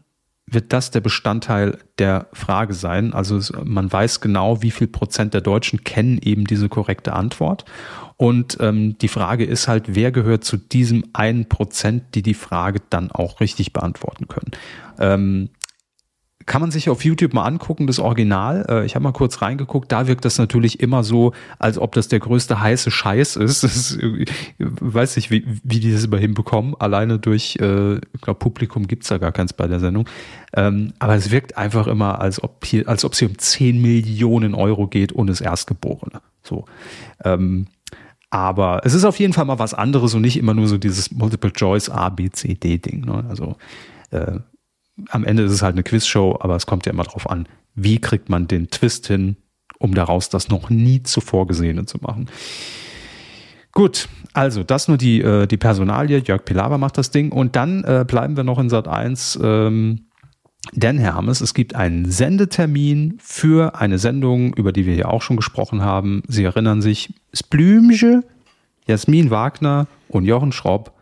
wird das der Bestandteil der Frage sein. Also man weiß genau, wie viel Prozent der Deutschen kennen eben diese korrekte Antwort. Und ähm, die Frage ist halt, wer gehört zu diesem einen Prozent, die die Frage dann auch richtig beantworten können. Ähm, kann man sich auf YouTube mal angucken, das Original. Äh, ich habe mal kurz reingeguckt, da wirkt das natürlich immer so, als ob das der größte heiße Scheiß ist. ist ich weiß nicht, wie, wie die das immer hinbekommen. Alleine durch, äh, ich glaube, Publikum gibt's da gar keins bei der Sendung. Ähm, aber es wirkt einfach immer, als ob hier, als ob es hier um 10 Millionen Euro geht und das Erstgeborene. So. Ähm, aber es ist auf jeden Fall mal was anderes und nicht immer nur so dieses Multiple Choice A, B, C, D Ding. Ne? Also äh, am Ende ist es halt eine Quizshow, aber es kommt ja immer darauf an, wie kriegt man den Twist hin, um daraus das noch nie zuvor Gesehene zu machen. Gut, also das nur die, äh, die Personalie. Jörg Pilawa macht das Ding. Und dann äh, bleiben wir noch in Sat 1. Ähm, denn Hermes, es gibt einen Sendetermin für eine Sendung, über die wir hier auch schon gesprochen haben. Sie erinnern sich, Splümge, Jasmin Wagner und Jochen Schropp,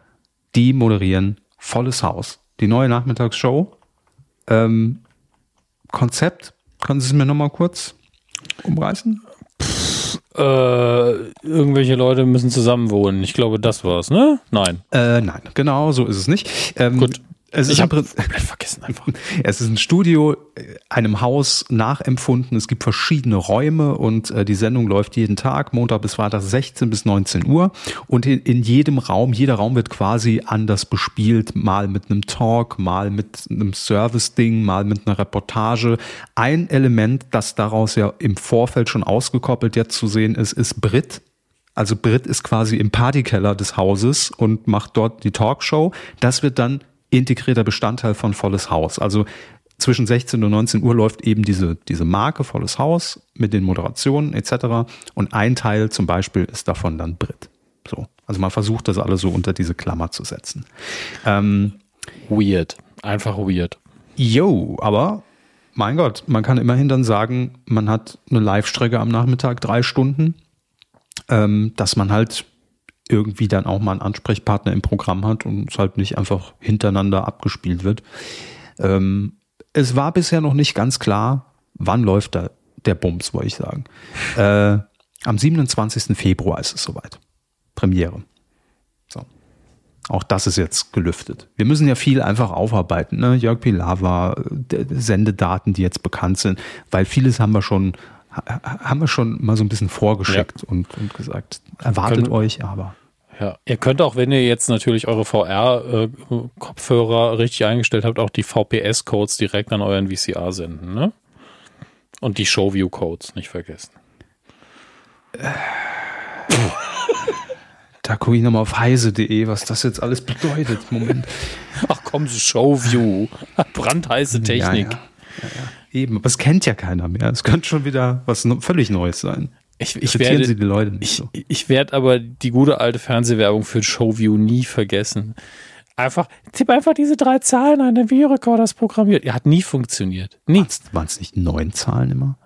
die moderieren Volles Haus. Die neue Nachmittagsshow Ähm, Konzept, können Sie es mir nochmal kurz umreißen? Äh, irgendwelche Leute müssen zusammen wohnen. Ich glaube, das war's, ne? Nein. Äh, nein, genau so ist es nicht. Ähm, Gut. Es ist ich habe komplett vergessen einfach. Es ist ein Studio, äh, einem Haus nachempfunden. Es gibt verschiedene Räume und äh, die Sendung läuft jeden Tag, Montag bis Freitag 16 bis 19 Uhr. Und in, in jedem Raum, jeder Raum wird quasi anders bespielt, mal mit einem Talk, mal mit einem Service-Ding, mal mit einer Reportage. Ein Element, das daraus ja im Vorfeld schon ausgekoppelt jetzt zu sehen ist, ist Brit. Also Brit ist quasi im Partykeller des Hauses und macht dort die Talkshow. Das wird dann integrierter Bestandteil von Volles Haus. Also zwischen 16 und 19 Uhr läuft eben diese, diese Marke Volles Haus mit den Moderationen etc. Und ein Teil zum Beispiel ist davon dann Brit. So. Also man versucht das alles so unter diese Klammer zu setzen. Ähm, Weird. Einfach weird. Yo, aber mein Gott, man kann immerhin dann sagen, man hat eine Live-Strecke am Nachmittag, drei Stunden, ähm, dass man halt irgendwie dann auch mal einen Ansprechpartner im Programm hat und es halt nicht einfach hintereinander abgespielt wird. Ähm, es war bisher noch nicht ganz klar, wann läuft da der Bums, wollte ich sagen. Äh, am 27. Februar ist es soweit. Premiere. So. Auch das ist jetzt gelüftet. Wir müssen ja viel einfach aufarbeiten. Ne? Jörg Pilawa, d- Sendedaten, die jetzt bekannt sind, weil vieles haben wir schon, haben wir schon mal so ein bisschen vorgeschickt und, und gesagt, erwartet Können- euch, aber Ja. Ihr könnt auch, wenn ihr jetzt natürlich eure VR-Kopfhörer richtig eingestellt habt, auch die VPS-Codes direkt an euren VCR senden, ne? Und die Showview-Codes nicht vergessen. da gucke ich nochmal auf heise.de, was das jetzt alles bedeutet. Moment. Ach komm, Showview. Brandheiße Technik. Ja, ja. Ja, ja. Eben, aber es kennt ja keiner mehr. Es könnte schon wieder was völlig Neues sein. Ich, ich werde, Sie die Leute nicht ich, so. ich werde aber die gute alte Fernsehwerbung für Showview nie vergessen. Einfach, tipp einfach diese drei Zahlen ein, der Videorekorder ist programmiert. Ja, hat nie funktioniert. Nie. Waren es nicht neun Zahlen immer?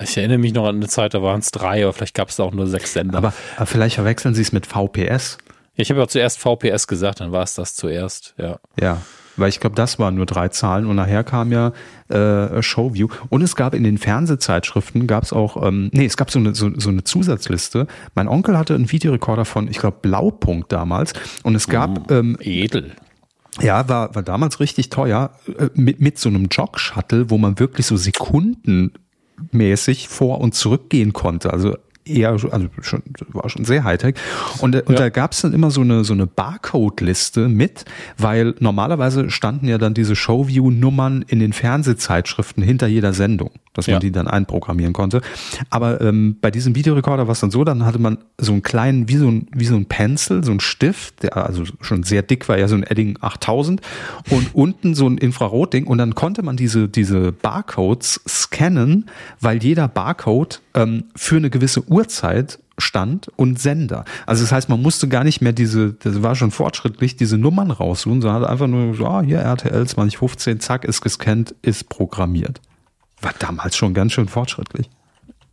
Ich erinnere mich noch an eine Zeit, da waren es drei, aber vielleicht gab es auch nur sechs Sender. Aber, aber vielleicht verwechseln Sie es mit VPS. Ja, ich habe ja zuerst VPS gesagt, dann war es das zuerst, ja. Ja, weil ich glaube, das waren nur drei Zahlen und nachher kam ja äh, Showview. Und es gab in den Fernsehzeitschriften, gab es auch, ähm, nee, es gab so eine, so, so eine Zusatzliste. Mein Onkel hatte einen Videorekorder von, ich glaube, Blaupunkt damals. Und es gab, ähm, Edel. ja, war, war damals richtig teuer, äh, mit, mit so einem Jog-Shuttle, wo man wirklich so sekundenmäßig vor und zurückgehen konnte. Also eher, also schon, war schon sehr Hightech. Und, äh, und Ja. da gab es dann immer so eine, so eine Barcode-Liste mit, weil normalerweise standen ja dann diese Showview-Nummern in den Fernsehzeitschriften hinter jeder Sendung, dass man Ja. die dann einprogrammieren konnte. Aber ähm, bei diesem Videorekorder war es dann so, dann hatte man so einen kleinen, wie so ein, wie so ein Pencil, so ein Stift, der also schon sehr dick war, ja so ein Edding 8000 und unten so ein Infrarotding und dann konnte man diese, diese Barcodes scannen, weil jeder Barcode ähm, für eine gewisse Uhrzeit stand und Sender. Also das heißt, man musste gar nicht mehr diese, das war schon fortschrittlich, diese Nummern raussuchen, sondern hat einfach nur so, ah, hier RTL 2015, zack, ist gescannt, ist programmiert. War damals schon ganz schön fortschrittlich.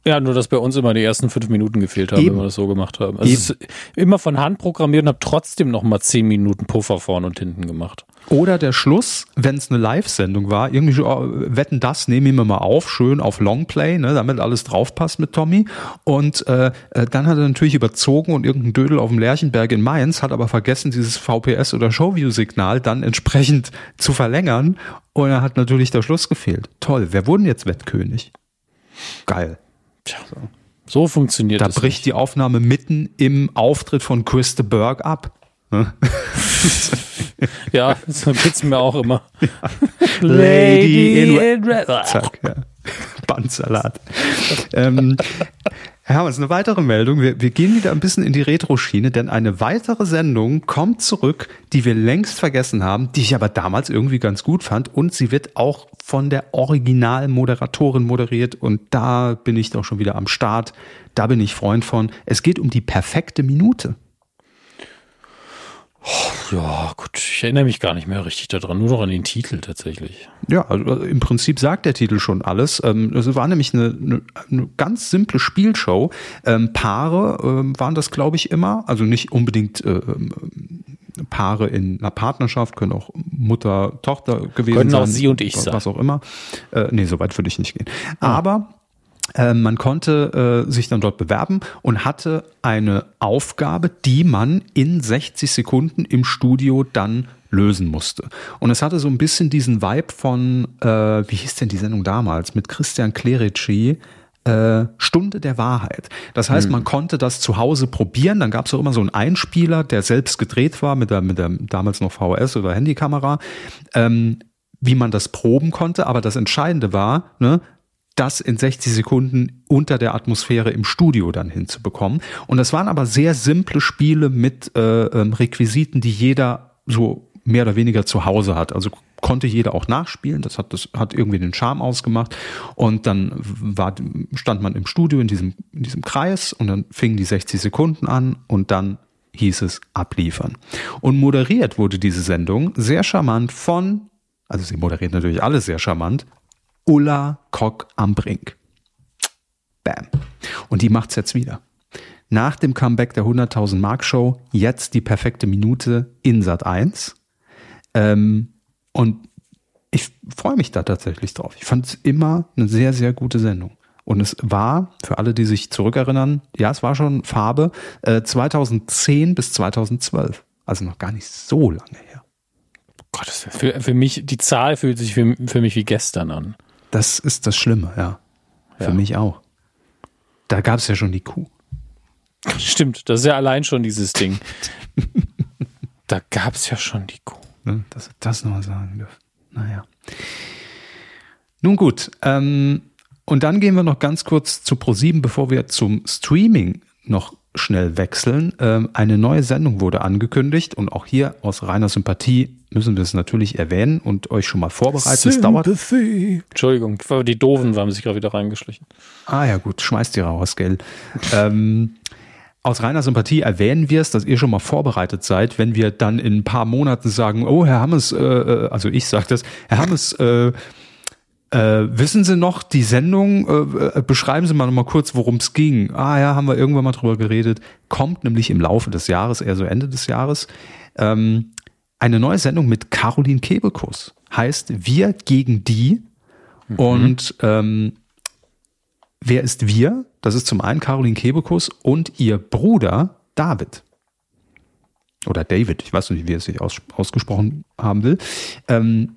Ja, nur dass bei uns immer die ersten fünf Minuten gefehlt haben, Eben. wenn wir das so gemacht haben. Also Eben. es ist immer von Hand programmiert und habe trotzdem noch mal zehn Minuten Puffer vorn und hinten gemacht. Oder der Schluss, wenn es eine Live-Sendung war, irgendwie so, oh, wetten das, nehmen wir mal auf, schön auf Longplay, ne, damit alles draufpasst mit Tommy. Und äh, äh, dann hat er natürlich überzogen und irgendein Dödel auf dem Lerchenberg in Mainz hat aber vergessen, dieses VPS oder Showview-Signal dann entsprechend zu verlängern. Und er hat natürlich der Schluss gefehlt. Toll, wer wurden jetzt Wettkönig? Geil. Tja, so funktioniert Da das. bricht die Aufnahme mitten im Auftritt von Chris de Berg ab. Ne? Ja, so geht's mir auch immer. Lady in Red. Red. Zack, ja. Bandsalat. ähm, Herr Hermanns, eine weitere Meldung. Wir, wir gehen wieder ein bisschen in die Retro-Schiene, denn eine weitere Sendung kommt zurück, die wir längst vergessen haben, die ich aber damals irgendwie ganz gut fand. Und sie wird auch von der Originalmoderatorin moderiert. Und da bin ich doch schon wieder am Start. Da bin ich Freund von. Es geht um die perfekte Minute. Ja, gut, ich erinnere mich gar nicht mehr richtig daran, nur noch an den Titel tatsächlich. Ja, also im Prinzip sagt der Titel schon alles. Ähm, Es war nämlich eine, eine, eine ganz simple Spielshow. Ähm, Paare ähm, waren das, glaube ich, immer. Also nicht unbedingt äh, ähm, Paare in einer Partnerschaft, können auch Mutter, Tochter gewesen Können sein. auch sie und ich was sein. Was auch immer. Äh, nee, so weit würde ich nicht gehen. Aber äh, man konnte äh, sich dann dort bewerben und hatte eine Aufgabe, die man in 60 Sekunden im Studio dann lösen musste. Und es hatte so ein bisschen diesen Vibe von, äh, wie hieß denn die Sendung damals, mit Christian Clerici, äh, Stunde der Wahrheit. Das heißt, man konnte das zu Hause probieren. Dann gab es auch immer so einen Einspieler, der selbst gedreht war mit der, mit der damals noch VHS oder Handykamera, ähm, wie man das proben konnte. Aber das Entscheidende war, ne, das in 60 Sekunden unter der Atmosphäre im Studio dann hinzubekommen. Und das waren aber sehr simple Spiele mit äh, ähm, Requisiten, die jeder so mehr oder weniger zu Hause hat. Also konnte jeder auch nachspielen. Das hat, das hat irgendwie den Charme ausgemacht. Und dann war, stand man im Studio in diesem, in diesem Kreis und dann fingen die 60 Sekunden an und dann hieß es abliefern. Und moderiert wurde diese Sendung sehr charmant von, also sie moderiert natürlich alles sehr charmant, Ulla Kock am Brink. Bam. Und die macht's jetzt wieder. Nach dem Comeback der 100.000 Mark Show jetzt die perfekte Minute in Sat 1. Ähm, und ich freue mich da tatsächlich drauf. Ich fand es immer eine sehr, sehr gute Sendung. Und es war, für alle, die sich zurückerinnern, ja, es war schon Farbe, äh, 2010 bis 2012. Also noch gar nicht so lange her. Gott, das für, für mich, die Zahl fühlt sich für, für mich wie gestern an. Das ist das Schlimme, ja. Für Ja. mich auch. Da gab es ja schon die Kuh. Stimmt, das ist ja allein schon dieses Ding. da gab es ja schon die Kuh. Ne? Dass wir das nochmal sagen dürfen. Naja. Nun gut, ähm, und dann gehen wir noch ganz kurz zu ProSieben, bevor wir zum Streaming noch schnell wechseln. Ähm, eine neue Sendung wurde angekündigt und auch hier aus reiner Sympathie müssen wir es natürlich erwähnen und euch schon mal vorbereiten. Es dauert. Entschuldigung, die Doofen haben sich gerade wieder reingeschlichen. Ah ja gut, schmeißt die raus, gell. ähm, aus reiner Sympathie erwähnen wir es, dass ihr schon mal vorbereitet seid, wenn wir dann in ein paar Monaten sagen, oh Herr Hammes, äh, äh, also ich sage das, Herr Hammes, äh, äh, wissen Sie noch die Sendung? Äh, äh, beschreiben Sie mal noch mal kurz, worum es ging. Ah ja, haben wir irgendwann mal drüber geredet. Kommt nämlich im Laufe des Jahres, eher so Ende des Jahres, ähm, eine neue Sendung mit Caroline Kebekus. Heißt Wir gegen die. Und ähm, wer ist wir? Das ist zum einen Caroline Kebekus und ihr Bruder David. Oder David, ich weiß nicht, wie er sich aus, ausgesprochen haben will. Ähm,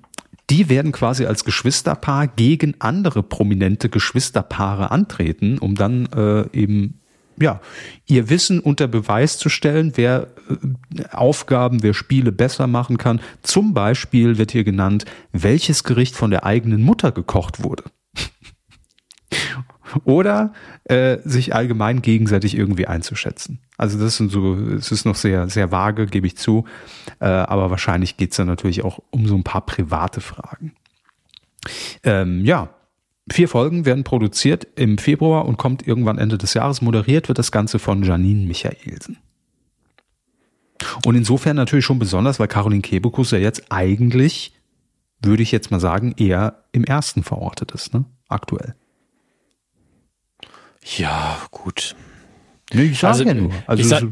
die werden quasi als Geschwisterpaar gegen andere prominente Geschwisterpaare antreten, um dann äh, eben ja, ihr Wissen unter Beweis zu stellen, wer äh, Aufgaben, wer Spiele besser machen kann. Zum Beispiel wird hier genannt, welches Gericht von der eigenen Mutter gekocht wurde. Oder äh, sich allgemein gegenseitig irgendwie einzuschätzen. Also das sind so, es ist noch sehr, sehr vage, gebe ich zu. Äh, aber wahrscheinlich geht's dann natürlich auch um so ein paar private Fragen. Ähm, ja, vier Folgen werden produziert im Februar und kommt irgendwann Ende des Jahres. Moderiert wird das Ganze von Janine Michaelsen. Und insofern natürlich schon besonders, weil Caroline Kebekus ja jetzt eigentlich, würde ich jetzt mal sagen, eher im ersten verortet ist, ne? Aktuell. Ja, gut. Nee, ich sage Also, ja nur. Also sag-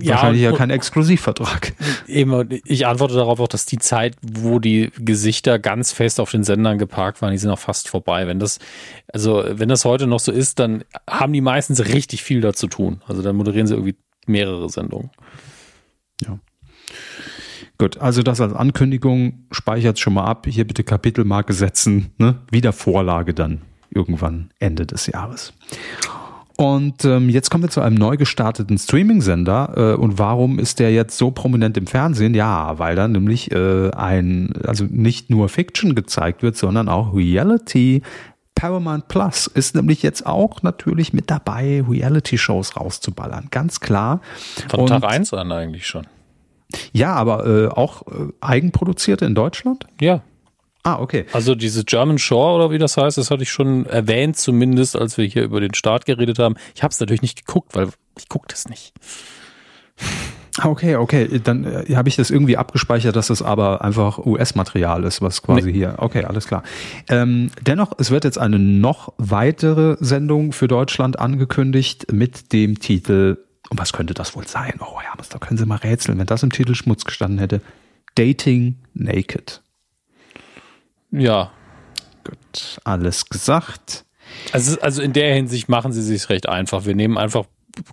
ja, wahrscheinlich ja und- kein Exklusivvertrag. Eben, ich antworte darauf auch, dass die Zeit, wo die Gesichter ganz fest auf den Sendern geparkt waren, die sind auch fast vorbei. Wenn das, also wenn das heute noch so ist, dann haben die meistens richtig viel dazu tun. Also dann moderieren sie irgendwie mehrere Sendungen. Ja. Gut, also das als Ankündigung speichert schon mal ab. Hier bitte Kapitelmarke setzen. Ne? Wieder Vorlage dann irgendwann Ende des Jahres. Und ähm, jetzt kommen wir zu einem neu gestarteten Streaming-Sender. Äh, und warum ist der jetzt so prominent im Fernsehen? Ja, weil da nämlich äh, ein, also nicht nur Fiction gezeigt wird, sondern auch Reality. Paramount Plus ist nämlich jetzt auch natürlich mit dabei, Reality-Shows rauszuballern. Ganz klar. Von Und- Tag 1 an eigentlich schon. ja, aber äh, auch äh, eigenproduzierte in Deutschland? Ja. Ah, okay. Also diese German Shore oder wie das heißt, das hatte ich schon erwähnt, zumindest als wir hier über den Start geredet haben. Ich habe es natürlich nicht geguckt, weil ich gucke das nicht. Ah, Okay, okay. Dann äh, habe ich das irgendwie abgespeichert, dass es aber einfach US-Material ist, was quasi hier. Okay, alles klar. Ähm, dennoch, es wird jetzt eine noch weitere Sendung für Deutschland angekündigt mit dem Titel. Und was könnte das wohl sein? Oh ja, da können Sie mal rätseln, wenn das im Titel Schmutz gestanden hätte. Dating Naked. Ja. Gut, alles gesagt. Also, also in der Hinsicht machen sie sich recht einfach. Wir nehmen einfach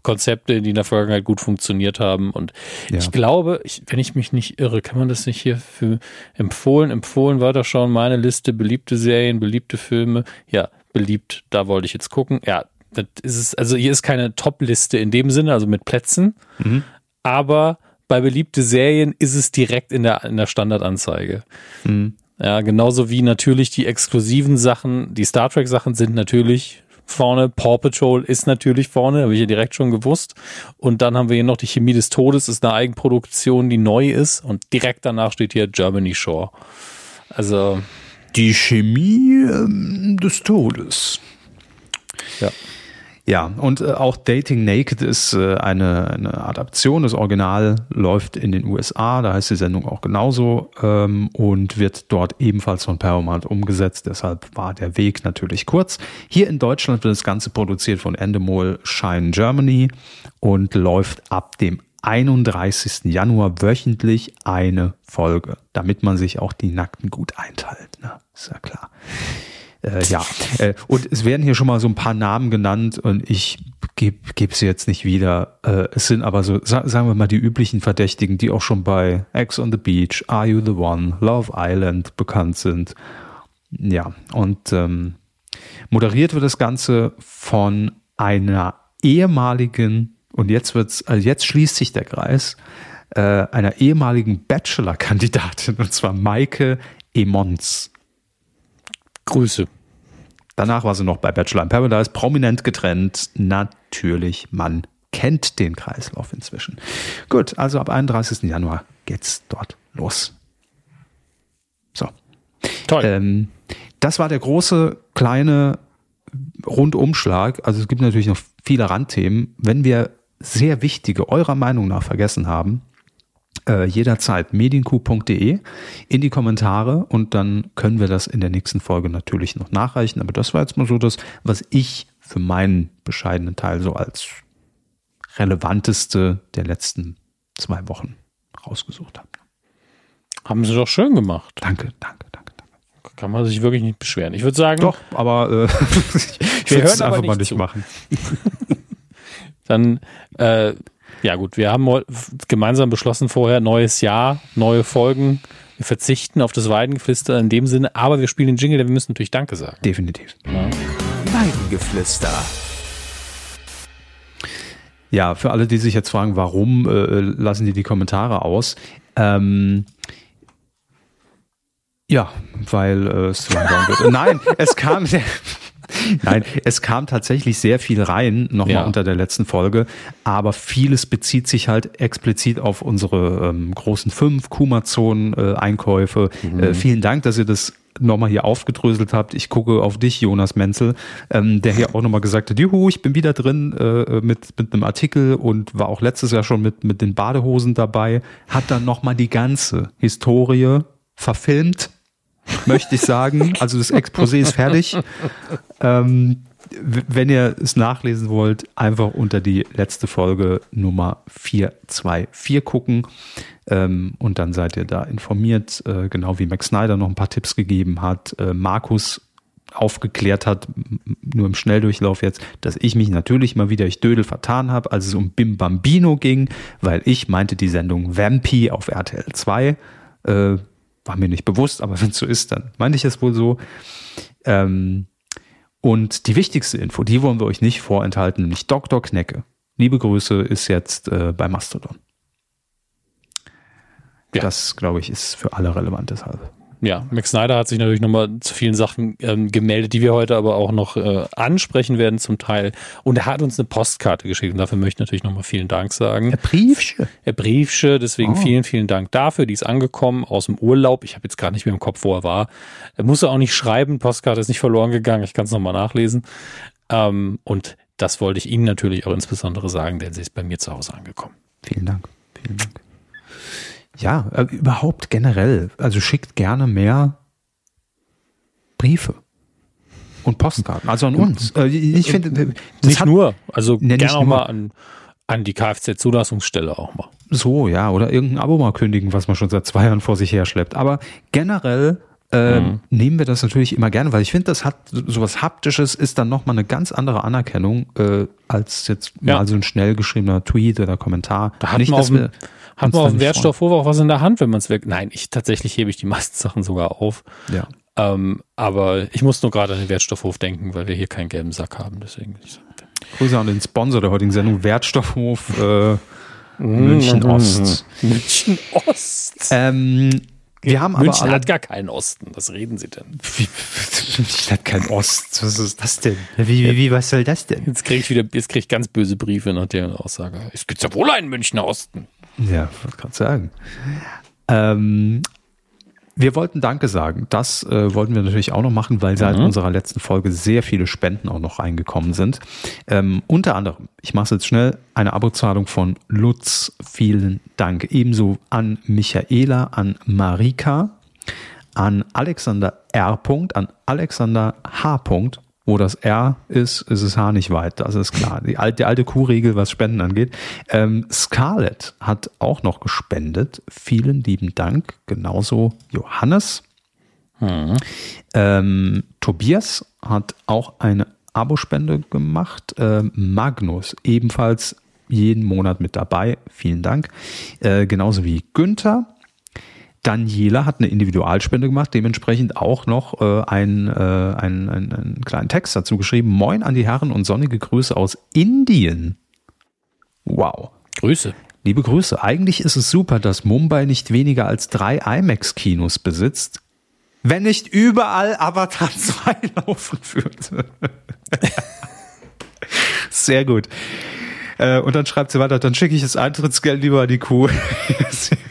Konzepte, die in der Vergangenheit gut funktioniert haben. Und ja. ich glaube, ich, wenn ich mich nicht irre, kann man das nicht hier für empfohlen, empfohlen weiterschauen. Meine Liste, beliebte Serien, beliebte Filme. Ja, beliebt, da wollte ich jetzt gucken. Ja, das ist es, also hier ist keine Top-Liste in dem Sinne, also mit Plätzen. Mhm. Aber bei beliebte Serien ist es direkt in der, in der Standardanzeige. Mhm. Ja, genauso wie natürlich die exklusiven Sachen, die Star Trek Sachen sind natürlich vorne. Paw Patrol ist natürlich vorne, habe ich ja direkt schon gewusst. Und dann haben wir hier noch die Chemie des Todes, ist eine Eigenproduktion, die neu ist. Und direkt danach steht hier Germany Shore. Also. Die Chemie ähm, des Todes. Ja. Ja, und äh, auch Dating Naked ist äh, eine, eine Adaption. Das Original läuft in den USA, da heißt die Sendung auch genauso ähm, und wird dort ebenfalls von Paramount umgesetzt. Deshalb war der Weg natürlich kurz. Hier in Deutschland wird das Ganze produziert von Endemol Shine Germany und läuft ab dem 31. Januar wöchentlich eine Folge, damit man sich auch die Nackten gut einteilt. Ne? Ist ja klar. Äh, ja, äh, und es werden hier schon mal so ein paar Namen genannt und ich gebe geb sie jetzt nicht wieder. Äh, es sind aber so, sa sagen wir mal, die üblichen Verdächtigen, die auch schon bei X on the Beach, Are You the One, Love Island bekannt sind. Ja, und ähm, moderiert wird das Ganze von einer ehemaligen, und jetzt wird's, also jetzt schließt sich der Kreis, äh, einer ehemaligen Bachelor-Kandidatin, und zwar Maike Emons. Grüße. Danach war sie noch bei Bachelor in Paradise, prominent getrennt. Natürlich, man kennt den Kreislauf inzwischen. Gut, also ab 31. Januar geht's dort los. So. Toll. Ähm, das war der große, kleine Rundumschlag. Also es gibt natürlich noch viele Randthemen. Wenn wir sehr wichtige eurer Meinung nach vergessen haben, äh, jederzeit medienku.de in die Kommentare und dann können wir das in der nächsten Folge natürlich noch nachreichen. Aber das war jetzt mal so das, was ich für meinen bescheidenen Teil so als relevanteste der letzten zwei Wochen rausgesucht habe. Haben Sie doch schön gemacht. Danke, danke, danke, danke. Kann man sich wirklich nicht beschweren. Ich würde sagen. Doch, aber äh, ich würde es einfach mal nicht zu. machen. Dann äh, ja gut, wir haben gemeinsam beschlossen vorher, neues Jahr, neue Folgen. Wir verzichten auf das Weidengeflüster in dem Sinne, aber wir spielen den Jingle, denn wir müssen natürlich Danke sagen. Definitiv. Ja. Weidengeflüster. Ja, für alle, die sich jetzt fragen, warum äh, lassen die die Kommentare aus? Ähm, ja, weil äh, es zu lang dauern wird. Nein, es kam sehr. Nein, es kam tatsächlich sehr viel rein, nochmal ja. unter der letzten Folge, aber vieles bezieht sich halt explizit auf unsere ähm, großen fünf Kumazon-Einkäufe. Mhm. äh, vielen Dank, dass ihr das nochmal hier aufgedröselt habt. Ich gucke auf dich, Jonas Menzel, ähm, der hier auch nochmal gesagt hat, juhu, ich bin wieder drin äh, mit, mit einem Artikel und war auch letztes Jahr schon mit, mit den Badehosen dabei, hat dann nochmal die ganze Historie verfilmt möchte ich sagen. Also das Exposé ist fertig. Ähm, wenn ihr es nachlesen wollt, einfach unter die letzte Folge Nummer 424 gucken. Ähm, und dann seid ihr da informiert, äh, genau wie Max Snyder noch ein paar Tipps gegeben hat. Äh, Markus aufgeklärt hat, nur im Schnelldurchlauf jetzt, dass ich mich natürlich mal wieder ich Dödel vertan habe, als es um Bim Bambino ging, weil ich meinte die Sendung Vampy auf RTL 2. Äh, war mir nicht bewusst, aber wenn es so ist, dann meinte ich es wohl so. Ähm, und die wichtigste Info, die wollen wir euch nicht vorenthalten, nämlich Dr. Knecke. Liebe Grüße ist jetzt äh, bei Mastodon. Ja. Das, glaube ich, ist für alle relevant deshalb. Ja, Max Snyder hat sich natürlich nochmal zu vielen Sachen ähm, gemeldet, die wir heute aber auch noch äh, ansprechen werden zum Teil. Und er hat uns eine Postkarte geschickt und dafür möchte ich natürlich nochmal vielen Dank sagen. Herr Briefsche. Herr Briefsche, deswegen oh. vielen, vielen Dank dafür. Die ist angekommen aus dem Urlaub. Ich habe jetzt gar nicht mehr im Kopf, wo er war. Er musste auch nicht schreiben, Postkarte ist nicht verloren gegangen. Ich kann es nochmal nachlesen. Ähm, und das wollte ich Ihnen natürlich auch insbesondere sagen, denn sie ist bei mir zu Hause angekommen. Vielen Dank. Vielen Dank. Ja, äh, überhaupt generell. Also schickt gerne mehr Briefe und Postkarten, also an uns. Äh, ich finde, nicht nur, also gerne auch mal an An die Kfz-Zulassungsstelle auch mal. So, ja, oder irgendein Abo mal kündigen, was man schon seit zwei Jahren vor sich her schleppt. Aber generell äh, mhm. nehmen wir das natürlich immer gerne, weil ich finde, das hat sowas Haptisches ist dann nochmal eine ganz andere Anerkennung äh, als jetzt ja. mal so ein schnell geschriebener Tweet oder Kommentar. Da hat Nicht, man auf dem, hat man auf dem Wertstoffhof auch was in der Hand, wenn man es weg. Nein, ich tatsächlich hebe ich die meisten Sachen sogar auf. Ja. Ähm, aber ich muss nur gerade an den Wertstoffhof denken, weil wir hier keinen gelben Sack haben. Deswegen. Grüße an den Sponsor der heutigen Sendung, Wertstoffhof äh, München Ost. München Ost. Ähm, wir haben München aber hat gar keinen Osten. Was reden Sie denn? Wie, München hat keinen Ost. Was ist das denn? Wie, wie, wie was soll das denn? Jetzt kriege ich wieder, jetzt kriege ich ganz böse Briefe nach der Aussage. Es gibt ja wohl einen Münchner Osten. Ja, wollte gerade sagen. Ähm, wir wollten Danke sagen. Das äh, wollten wir natürlich auch noch machen, weil seit mhm. unserer letzten Folge sehr viele Spenden auch noch reingekommen sind. Ähm, unter anderem, ich mache es jetzt schnell, eine Abozahlung von Lutz. Vielen Dank. Ebenso an Michaela, an Marika, an Alexander R. an Alexander H. Wo das R ist, ist es H nicht weit. Das ist klar. Die alte, die alte Kuhregel, was Spenden angeht. Ähm, Scarlett hat auch noch gespendet. Vielen lieben Dank. Genauso Johannes. Mhm. Ähm, Tobias hat auch eine Abospende gemacht. Äh, Magnus ebenfalls jeden Monat mit dabei. Vielen Dank. Äh, genauso wie Günther. Daniela hat eine Individualspende gemacht, dementsprechend auch noch äh, einen, äh, einen, einen, einen kleinen Text dazu geschrieben. Moin an die Herren und sonnige Grüße aus Indien. Wow. Grüße. Liebe Grüße. Eigentlich ist es super, dass Mumbai nicht weniger als drei IMAX-Kinos besitzt. Wenn nicht überall Avatar 2 laufen würde. Sehr gut. Äh, und dann schreibt sie weiter, dann schicke ich das Eintrittsgeld lieber an die Kuh.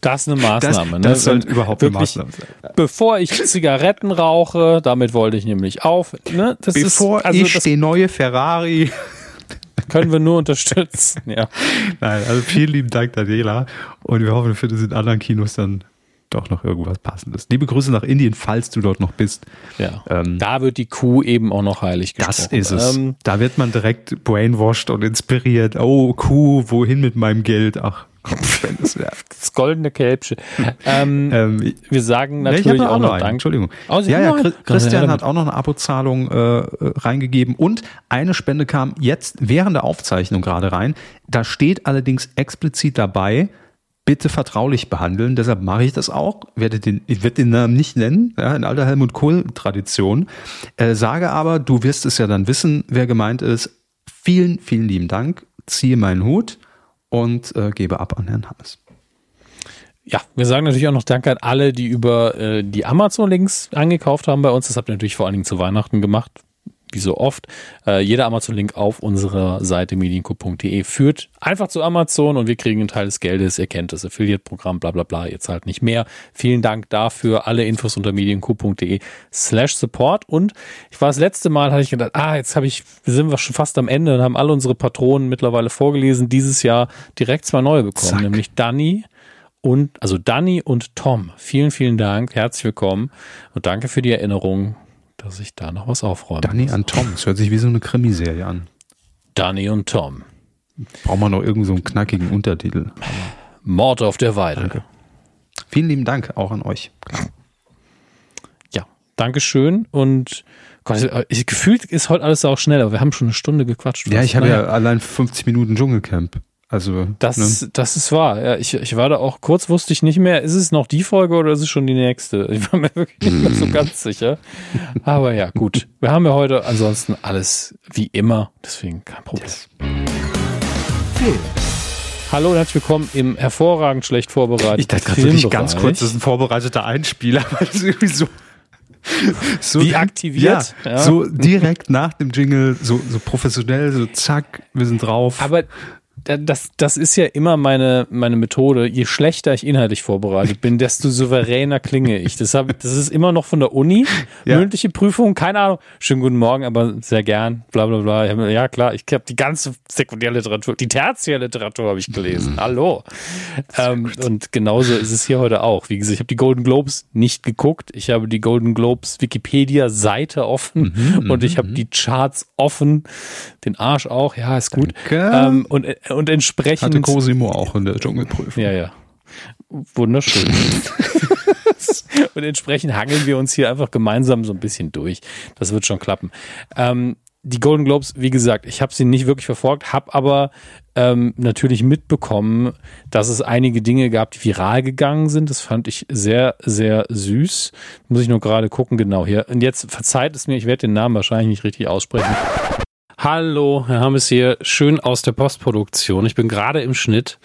Das ist eine Maßnahme. Das, das ne? soll überhaupt eine Maßnahme sein. Bevor ich Zigaretten rauche, damit wollte ich nämlich auf. Ne? Das bevor ist, also ich das, den neue Ferrari können wir nur unterstützen, ja. Nein, also vielen lieben Dank, Daniela. Und wir hoffen, wir finden in anderen Kinos dann doch noch irgendwas Passendes. Liebe Grüße nach Indien, falls du dort noch bist. Ja. Ähm, da wird die Kuh eben auch noch heilig gesprochen. Das ist es. Ähm, da wird man direkt brainwashed und inspiriert. Oh, Kuh, wohin mit meinem Geld? Ach, das goldene Kälbchen. Ähm, ähm, wir sagen natürlich nee, auch, auch, noch Dank. Entschuldigung. Oh, ja, ja, Christian hat auch noch eine Abozahlung äh, reingegeben und eine Spende kam jetzt während der Aufzeichnung gerade rein. Da steht allerdings explizit dabei, bitte vertraulich behandeln. Deshalb mache ich das auch. Werde den, ich werde den Namen nicht nennen, ja, in alter Helmut Kohl-Tradition. Äh, sage aber, du wirst es ja dann wissen, wer gemeint ist. Vielen, vielen lieben Dank. Ziehe meinen Hut und äh, gebe ab an Herrn Hammes. Ja, wir sagen natürlich auch noch Danke an alle, die über äh, die Amazon-Links angekauft haben bei uns. Das habt ihr natürlich vor allen Dingen zu Weihnachten gemacht wie so oft. Äh, jeder Amazon-Link auf unserer Seite medienco.de führt einfach zu Amazon und wir kriegen einen Teil des Geldes. Ihr kennt das Affiliate-Programm, bla bla bla, ihr zahlt nicht mehr. Vielen Dank dafür. Alle Infos unter medienco.de slash support. Und ich war das letzte Mal, hatte ich gedacht, ah, jetzt habe ich, sind wir schon fast am Ende und haben alle unsere Patronen mittlerweile vorgelesen. Dieses Jahr direkt zwei neue bekommen, Zack. nämlich Danny und, also Danny und Tom. Vielen, vielen Dank. Herzlich willkommen und danke für die Erinnerung dass ich da noch was aufräume. Danny und Tom, das hört sich wie so eine Krimiserie an. Danny und Tom. Brauchen wir noch irgendeinen so einen knackigen Untertitel. Mord auf der Weide. Danke. Vielen lieben Dank auch an euch. Ja, Dankeschön und Gott, ich, gefühlt ist heute alles auch schnell, aber wir haben schon eine Stunde gequatscht. Ja, ich habe ja allein 50 Minuten Dschungelcamp. Also das, ne? das ist wahr. Ja, ich, ich war da auch kurz, wusste ich nicht mehr, ist es noch die Folge oder ist es schon die nächste? Ich war mir wirklich nicht mehr so ganz sicher. Aber ja, gut. Wir haben ja heute ansonsten alles wie immer, deswegen kein Problem. Yes. Hallo und herzlich willkommen im hervorragend schlecht vorbereiteten Ich dachte gerade wirklich ganz kurz, das ist ein vorbereiteter Einspieler, weil es irgendwie so so wie aktiviert. Ja, ja, So direkt nach dem Jingle, so, so professionell, so zack, wir sind drauf. Aber das, das ist ja immer meine, meine Methode. Je schlechter ich inhaltlich vorbereitet bin, desto souveräner klinge ich. Das, hab, das ist immer noch von der Uni. Ja. Mündliche Prüfung, keine Ahnung. Schönen guten Morgen, aber sehr gern. Bla bla bla. Ja klar, ich habe die ganze Sekundärliteratur, die Tertiärliteratur habe ich gelesen. Mhm. Hallo. Ähm, und genauso ist es hier heute auch. Wie gesagt, ich habe die Golden Globes nicht geguckt. Ich habe die Golden Globes Wikipedia-Seite offen mhm, und ich habe mhm. die Charts offen. Den Arsch auch. Ja, ist gut. Ähm, und und entsprechend. Hatte Cosimo auch in der Dschungelprüfung. Ja, ja. Wunderschön. und entsprechend hangeln wir uns hier einfach gemeinsam so ein bisschen durch. Das wird schon klappen. Ähm, die Golden Globes, wie gesagt, ich habe sie nicht wirklich verfolgt, habe aber ähm, natürlich mitbekommen, dass es einige Dinge gab, die viral gegangen sind. Das fand ich sehr, sehr süß. Muss ich nur gerade gucken, genau hier. Und jetzt verzeiht es mir, ich werde den Namen wahrscheinlich nicht richtig aussprechen. Hallo, Herr Hammes hier, schön aus der Postproduktion. Ich bin gerade im Schnitt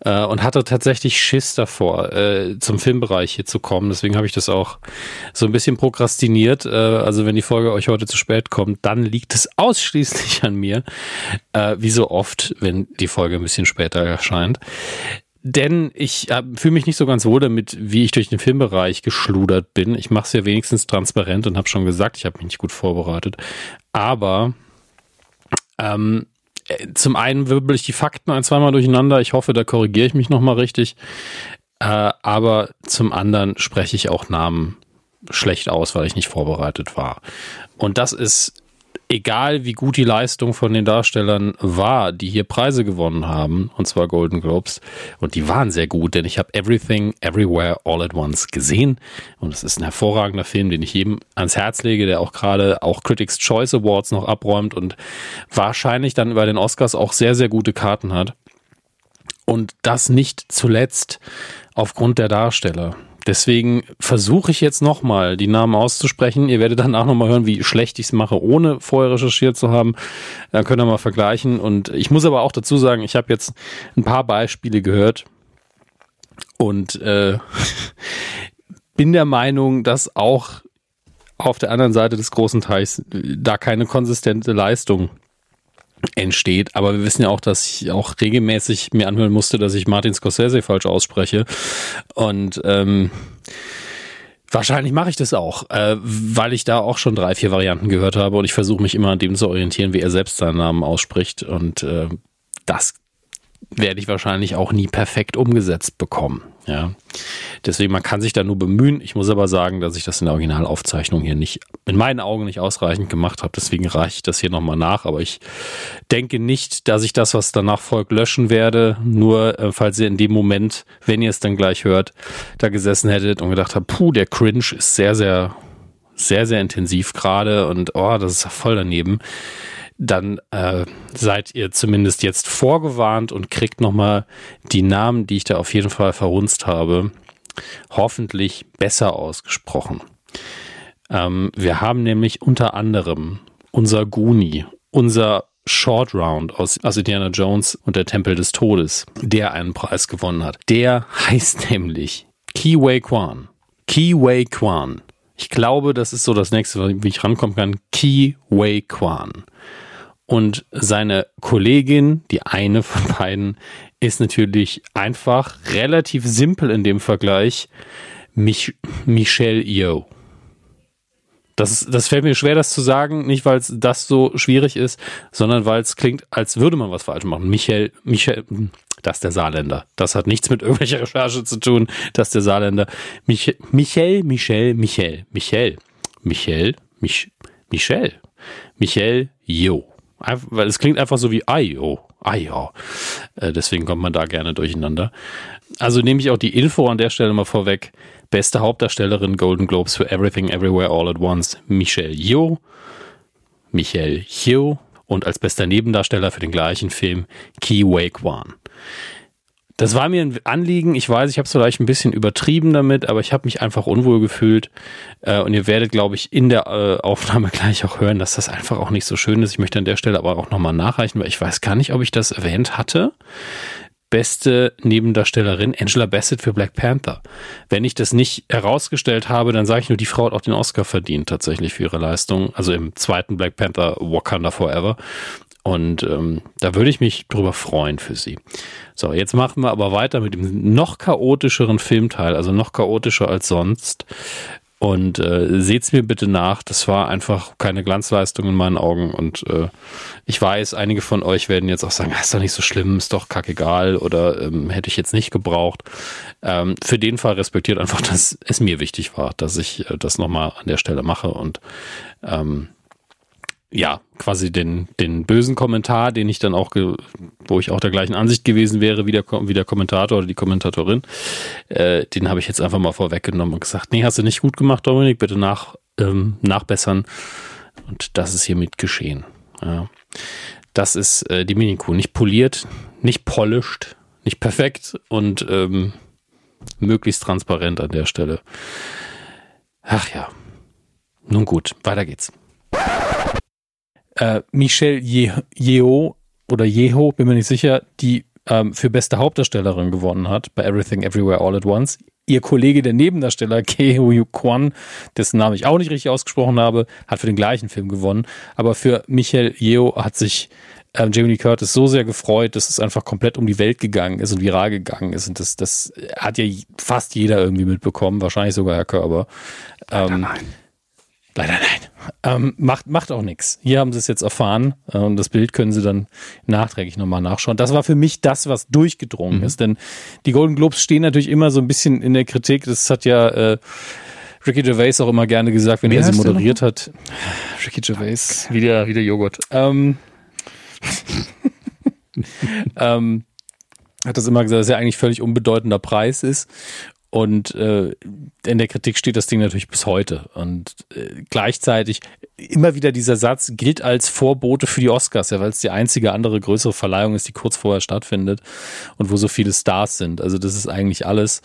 äh, und hatte tatsächlich Schiss davor, äh, zum Filmbereich hier zu kommen. Deswegen habe ich das auch so ein bisschen prokrastiniert. Äh, also wenn die Folge euch heute zu spät kommt, dann liegt es ausschließlich an mir, äh, wie so oft, wenn die Folge ein bisschen später erscheint. Denn ich äh, fühle mich nicht so ganz wohl damit, wie ich durch den Filmbereich geschludert bin. Ich mache es ja wenigstens transparent und habe schon gesagt, ich habe mich nicht gut vorbereitet. Aber ähm, äh, zum einen wirbel ich die Fakten ein, zweimal durcheinander. Ich hoffe, da korrigiere ich mich nochmal richtig. Äh, aber zum anderen spreche ich auch Namen schlecht aus, weil ich nicht vorbereitet war. Und das ist egal wie gut die Leistung von den Darstellern war, die hier Preise gewonnen haben, und zwar Golden Globes, und die waren sehr gut, denn ich habe Everything, Everywhere, All at Once gesehen und es ist ein hervorragender Film, den ich jedem ans Herz lege, der auch gerade auch Critics Choice Awards noch abräumt und wahrscheinlich dann über den Oscars auch sehr, sehr gute Karten hat. Und das nicht zuletzt aufgrund der Darsteller. Deswegen versuche ich jetzt nochmal, die Namen auszusprechen. Ihr werdet danach nochmal hören, wie schlecht ich es mache, ohne vorher recherchiert zu haben. Dann könnt ihr mal vergleichen. Und ich muss aber auch dazu sagen, ich habe jetzt ein paar Beispiele gehört und äh, bin der Meinung, dass auch auf der anderen Seite des großen Teichs da keine konsistente Leistung entsteht. Aber wir wissen ja auch, dass ich auch regelmäßig mir anhören musste, dass ich Martin Scorsese falsch ausspreche. Und ähm, wahrscheinlich mache ich das auch, äh, weil ich da auch schon drei, vier Varianten gehört habe und ich versuche mich immer an dem zu orientieren, wie er selbst seinen Namen ausspricht. Und äh, das werde ich wahrscheinlich auch nie perfekt umgesetzt bekommen. Ja, deswegen man kann sich da nur bemühen. Ich muss aber sagen, dass ich das in der Originalaufzeichnung hier nicht, in meinen Augen nicht ausreichend gemacht habe. Deswegen reiche ich das hier nochmal nach. Aber ich denke nicht, dass ich das, was danach folgt, löschen werde. Nur äh, falls ihr in dem Moment, wenn ihr es dann gleich hört, da gesessen hättet und gedacht habt, puh, der Cringe ist sehr, sehr, sehr, sehr intensiv gerade und oh, das ist voll daneben dann äh, seid ihr zumindest jetzt vorgewarnt und kriegt nochmal die Namen, die ich da auf jeden Fall verhunzt habe, hoffentlich besser ausgesprochen. Ähm, wir haben nämlich unter anderem unser Guni, unser Short Round aus, aus Indiana Jones und der Tempel des Todes, der einen Preis gewonnen hat. Der heißt nämlich Ki Wei Kwan. Ki Wei Kwan. Ich glaube, das ist so das nächste, wie ich rankommen kann. Ki Wei Kwan. Und seine Kollegin, die eine von beiden, ist natürlich einfach relativ simpel in dem Vergleich. Mich Michelle Yeoh. Das, das fällt mir schwer, das zu sagen, nicht weil es das so schwierig ist, sondern weil es klingt, als würde man was falsch machen. Michel, Michel, das ist der Saarländer. Das hat nichts mit irgendwelcher Recherche zu tun. Das ist der Saarländer. Michel, Michel, Michel, Michel, Michel, Michel, Mich, Michel, Michel, Jo weil es klingt einfach so wie Ayo. Ayo. Äh, deswegen kommt man da gerne durcheinander. Also nehme ich auch die Info an der Stelle mal vorweg. Beste Hauptdarstellerin Golden Globes für Everything Everywhere All at Once Michelle Yeoh. Michelle Yeoh. Und als bester Nebendarsteller für den gleichen Film Ki Wei Kwan. Das war mir ein Anliegen. Ich weiß, ich habe es vielleicht ein bisschen übertrieben damit, aber ich habe mich einfach unwohl gefühlt. Äh, und ihr werdet, glaube ich, in der äh, Aufnahme gleich auch hören, dass das einfach auch nicht so schön ist. Ich möchte an der Stelle aber auch nochmal nachreichen, weil ich weiß gar nicht, ob ich das erwähnt hatte. Beste Nebendarstellerin Angela Bassett für Black Panther. Wenn ich das nicht herausgestellt habe, dann sage ich nur, die Frau hat auch den Oscar verdient tatsächlich für ihre Leistung. Also im zweiten Black Panther Wakanda Forever. Und ähm, da würde ich mich drüber freuen für sie. So, jetzt machen wir aber weiter mit dem noch chaotischeren Filmteil, also noch chaotischer als sonst. Und äh, seht's mir bitte nach, das war einfach keine Glanzleistung in meinen Augen. Und äh, ich weiß, einige von euch werden jetzt auch sagen, ah, ist doch nicht so schlimm, ist doch kackegal oder ähm, hätte ich jetzt nicht gebraucht. Ähm, für den Fall respektiert einfach, dass es mir wichtig war, dass ich äh, das nochmal an der Stelle mache und ähm, ja, quasi den, den bösen Kommentar, den ich dann auch, wo ich auch der gleichen Ansicht gewesen wäre wie der, wie der Kommentator oder die Kommentatorin, äh, den habe ich jetzt einfach mal vorweggenommen und gesagt, nee, hast du nicht gut gemacht, Dominik, bitte nach, ähm, nachbessern. Und das ist hiermit geschehen. Ja. Das ist äh, die Mini-Kuh. Nicht poliert, nicht polished, nicht perfekt und ähm, möglichst transparent an der Stelle. Ach ja. Nun gut, weiter geht's äh, Michelle Yeoh oder Yeho, bin mir nicht sicher, die ähm, für beste Hauptdarstellerin gewonnen hat bei Everything Everywhere All at Once. Ihr Kollege, der Nebendarsteller Keo Kwan, dessen Namen ich auch nicht richtig ausgesprochen habe, hat für den gleichen Film gewonnen. Aber für Michelle Yeoh hat sich ähm, Jamie Lee Curtis so sehr gefreut, dass es einfach komplett um die Welt gegangen ist und viral gegangen ist. Und das, das hat ja fast jeder irgendwie mitbekommen, wahrscheinlich sogar Herr Körber. Ähm, nein. Leider nein. Ähm, macht, macht auch nichts. Hier haben sie es jetzt erfahren äh, und das Bild können sie dann nachträglich nochmal nachschauen. Das war für mich das, was durchgedrungen mhm. ist. Denn die Golden Globes stehen natürlich immer so ein bisschen in der Kritik. Das hat ja äh, Ricky Gervais auch immer gerne gesagt, wenn Wie er sie moderiert hat. Ricky Gervais, wie der, wie der Joghurt. Ähm, ähm, hat das immer gesagt, dass er eigentlich völlig unbedeutender Preis ist. Und äh, in der Kritik steht das Ding natürlich bis heute. Und äh, gleichzeitig immer wieder dieser Satz gilt als Vorbote für die Oscars, ja, weil es die einzige andere größere Verleihung ist, die kurz vorher stattfindet und wo so viele Stars sind. Also das ist eigentlich alles.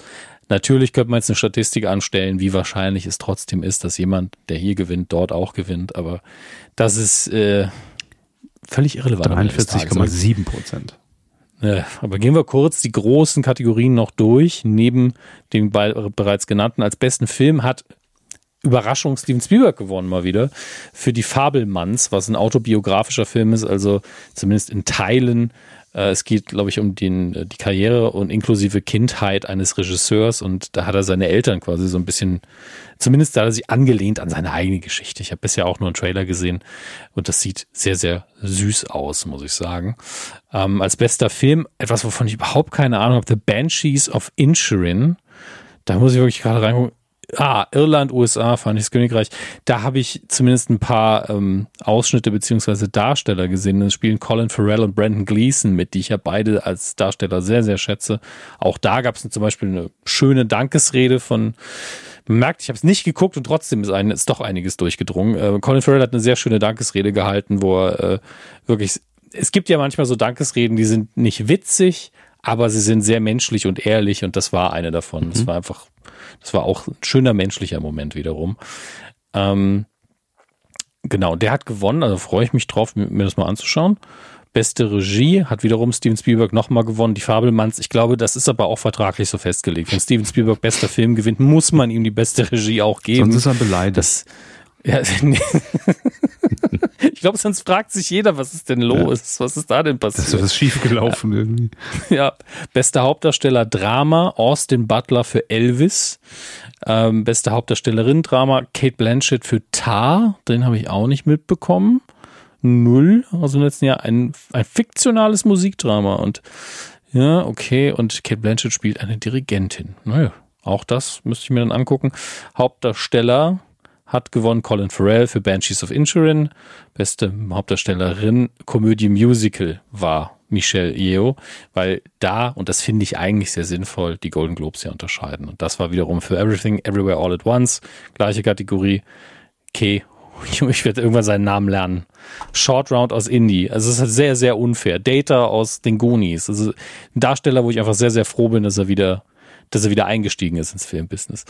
Natürlich könnte man jetzt eine Statistik anstellen, wie wahrscheinlich es trotzdem ist, dass jemand, der hier gewinnt, dort auch gewinnt. Aber das ist äh, völlig irrelevant. 43,7 Prozent. Äh, aber gehen wir kurz die großen Kategorien noch durch. Neben dem bereits genannten als besten Film hat Überraschung Steven Spielberg gewonnen mal wieder für die Fabelmanns, was ein autobiografischer Film ist, also zumindest in Teilen es geht, glaube ich, um den, äh, die Karriere und inklusive Kindheit eines Regisseurs und da hat er seine Eltern quasi so ein bisschen, zumindest da hat er sie angelehnt an seine eigene Geschichte. Ich habe bisher auch nur einen Trailer gesehen und das sieht sehr, sehr süß aus, muss ich sagen. Ähm, als bester Film, etwas, wovon ich überhaupt keine Ahnung habe, The Banshees of Insurin. Da muss ich wirklich gerade reingucken ah, Irland, USA, Vereinigtes Königreich, da habe ich zumindest ein paar ähm, Ausschnitte beziehungsweise Darsteller gesehen. Es spielen Colin Farrell und Brandon Gleeson mit, die ich ja beide als Darsteller sehr, sehr schätze. Auch da gab es zum Beispiel eine schöne Dankesrede von merkt, ich habe es nicht geguckt und trotzdem ist, ein, ist doch einiges durchgedrungen. Äh, Colin Farrell hat eine sehr schöne Dankesrede gehalten, wo er äh, wirklich, es gibt ja manchmal so Dankesreden, die sind nicht witzig, aber sie sind sehr menschlich und ehrlich und das war eine davon. Das mhm. war einfach das war auch ein schöner menschlicher Moment wiederum. Ähm, genau, der hat gewonnen, also freue ich mich drauf, mir das mal anzuschauen. Beste Regie hat wiederum Steven Spielberg nochmal gewonnen, die Fabelmanns. Ich glaube, das ist aber auch vertraglich so festgelegt. Wenn Steven Spielberg bester Film gewinnt, muss man ihm die beste Regie auch geben. Sonst ist er beleidigt. Das, ja, ich glaube, sonst fragt sich jeder, was ist denn los? Ja. Was ist da denn passiert? Das ist was schiefgelaufen irgendwie. Ja, bester Hauptdarsteller Drama, Austin Butler für Elvis. Ähm, beste Hauptdarstellerin Drama, Kate Blanchett für Tar. Den habe ich auch nicht mitbekommen. Null, also im letzten Jahr ein, ein fiktionales Musikdrama. Und ja, okay. Und Kate Blanchett spielt eine Dirigentin. Naja, auch das müsste ich mir dann angucken. Hauptdarsteller hat gewonnen Colin Farrell für Banshees of Insurin. Beste Hauptdarstellerin Komödie Musical war Michelle Yeoh, weil da, und das finde ich eigentlich sehr sinnvoll, die Golden Globes ja unterscheiden. Und das war wiederum für Everything, Everywhere, All at Once, gleiche Kategorie. Okay, ich werde irgendwann seinen Namen lernen. Short Round aus Indie. Also es ist sehr, sehr unfair. Data aus den Goonies. Also ein Darsteller, wo ich einfach sehr, sehr froh bin, dass er wieder dass er wieder eingestiegen ist ins Filmbusiness.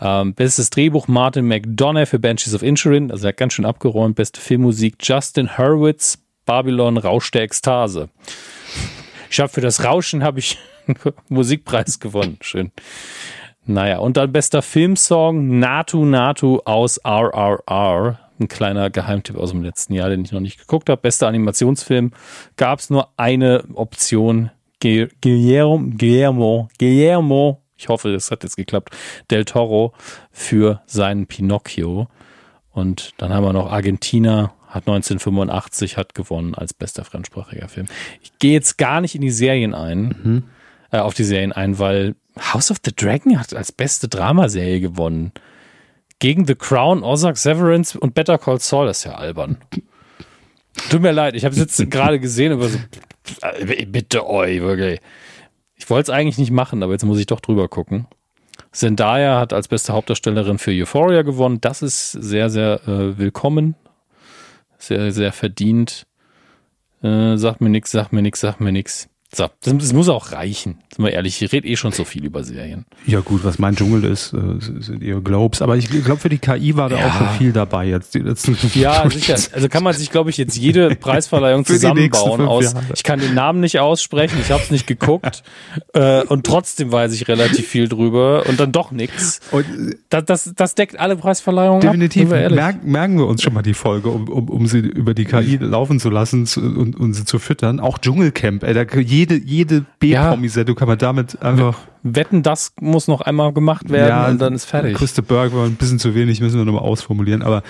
Ähm, bestes Drehbuch Martin McDonough für Banshees of Insurin, also er hat ganz schön abgeräumt. Beste Filmmusik Justin Hurwitz, Babylon, Rausch der Ekstase. Ich habe für das Rauschen habe ich Musikpreis gewonnen. Schön. Naja, und dann bester Filmsong Natu Natu aus RRR. ein kleiner Geheimtipp aus dem letzten Jahr, den ich noch nicht geguckt habe. Bester Animationsfilm gab es nur eine Option. Guillermo, Guillermo, Guillermo, ich hoffe, es hat jetzt geklappt, Del Toro für seinen Pinocchio. Und dann haben wir noch Argentina, hat 1985, hat gewonnen als bester fremdsprachiger Film. Ich gehe jetzt gar nicht in die Serien ein, mhm. äh, auf die Serien ein, weil House of the Dragon hat als beste Dramaserie gewonnen. Gegen The Crown, Ozark, Severance und Better Call Saul, das ist ja albern. Tut mir leid, ich habe es jetzt gerade gesehen, aber so, bitte euch, wirklich. Ich wollte es eigentlich nicht machen, aber jetzt muss ich doch drüber gucken. Zendaya hat als beste Hauptdarstellerin für Euphoria gewonnen. Das ist sehr, sehr äh, willkommen. Sehr, sehr verdient. Äh, sagt mir nix, sagt mir nix, sagt mir nix. So, das, das, muss auch reichen. Sind wir ehrlich, ich rede eh schon so viel über Serien. Ja gut, was mein Dschungel ist, äh, sind eher Globes. Aber ich glaube, für die KI war da ja. auch schon viel dabei jetzt. Ja, sicher. Also kann man sich, glaube ich, jetzt jede Preisverleihung zusammenbauen aus. Ich kann den Namen nicht aussprechen, ich habe es nicht geguckt äh, und trotzdem weiß ich relativ viel drüber und dann doch nichts. Das, das, das deckt alle Preisverleihungen Definitiv. Ab, merken, merken wir uns schon mal die Folge, um, um, um sie über die KI laufen zu lassen und, und sie zu füttern. Auch Dschungelcamp, ey, da jede, jede B-Promi-Sendung kann man damit einfach. Wetten, das muss noch einmal gemacht werden ja, und dann ist fertig. Christe Berg war ein bisschen zu wenig, müssen wir nochmal ausformulieren, aber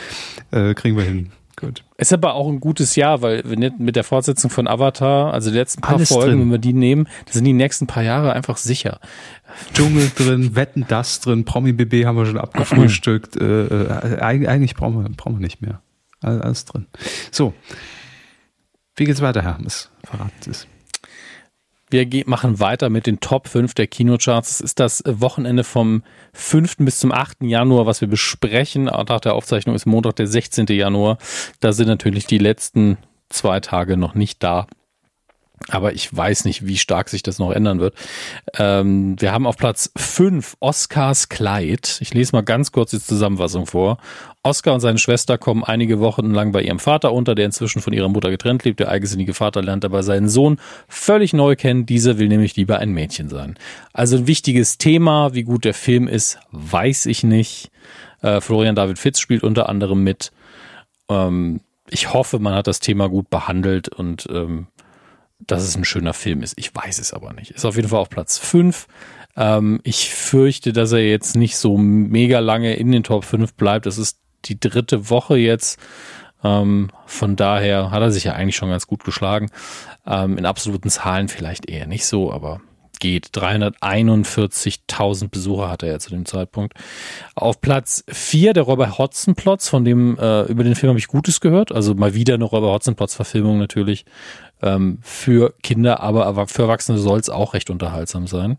äh, kriegen wir hin. Gut. Ist aber auch ein gutes Jahr, weil mit der Fortsetzung von Avatar, also die letzten paar Alles Folgen, drin. wenn wir die nehmen, da sind die nächsten paar Jahre einfach sicher. Dschungel drin, Wetten das drin, Promi BB haben wir schon abgefrühstückt. äh, äh, eigentlich brauchen wir, brauchen wir nicht mehr. Alles drin. So. Wie geht's weiter, Hermes? Verratet es. Wir machen weiter mit den Top 5 der Kinocharts. Es ist das Wochenende vom 5. bis zum 8. Januar, was wir besprechen. Nach der Aufzeichnung ist Montag, der 16. Januar. Da sind natürlich die letzten zwei Tage noch nicht da. Aber ich weiß nicht, wie stark sich das noch ändern wird. Ähm, wir haben auf Platz 5 Oscars Kleid. Ich lese mal ganz kurz die Zusammenfassung vor. Oscar und seine Schwester kommen einige Wochen lang bei ihrem Vater unter, der inzwischen von ihrer Mutter getrennt lebt. Der eigensinnige Vater lernt dabei seinen Sohn völlig neu kennen. Dieser will nämlich lieber ein Mädchen sein. Also ein wichtiges Thema. Wie gut der Film ist, weiß ich nicht. Äh, Florian David Fitz spielt unter anderem mit. Ähm, ich hoffe, man hat das Thema gut behandelt und ähm, dass es ein schöner Film ist. Ich weiß es aber nicht. Ist auf jeden Fall auf Platz 5. Ähm, ich fürchte, dass er jetzt nicht so mega lange in den Top 5 bleibt. Es ist die dritte Woche jetzt. Ähm, von daher hat er sich ja eigentlich schon ganz gut geschlagen. Ähm, in absoluten Zahlen vielleicht eher nicht so, aber geht. 341.000 Besucher hatte er zu dem Zeitpunkt. Auf Platz 4 der Robert Hotzenplotz, von dem, äh, über den Film habe ich Gutes gehört. Also mal wieder eine Robert Hotzenplotz-Verfilmung natürlich ähm, für Kinder, aber für Erwachsene soll es auch recht unterhaltsam sein.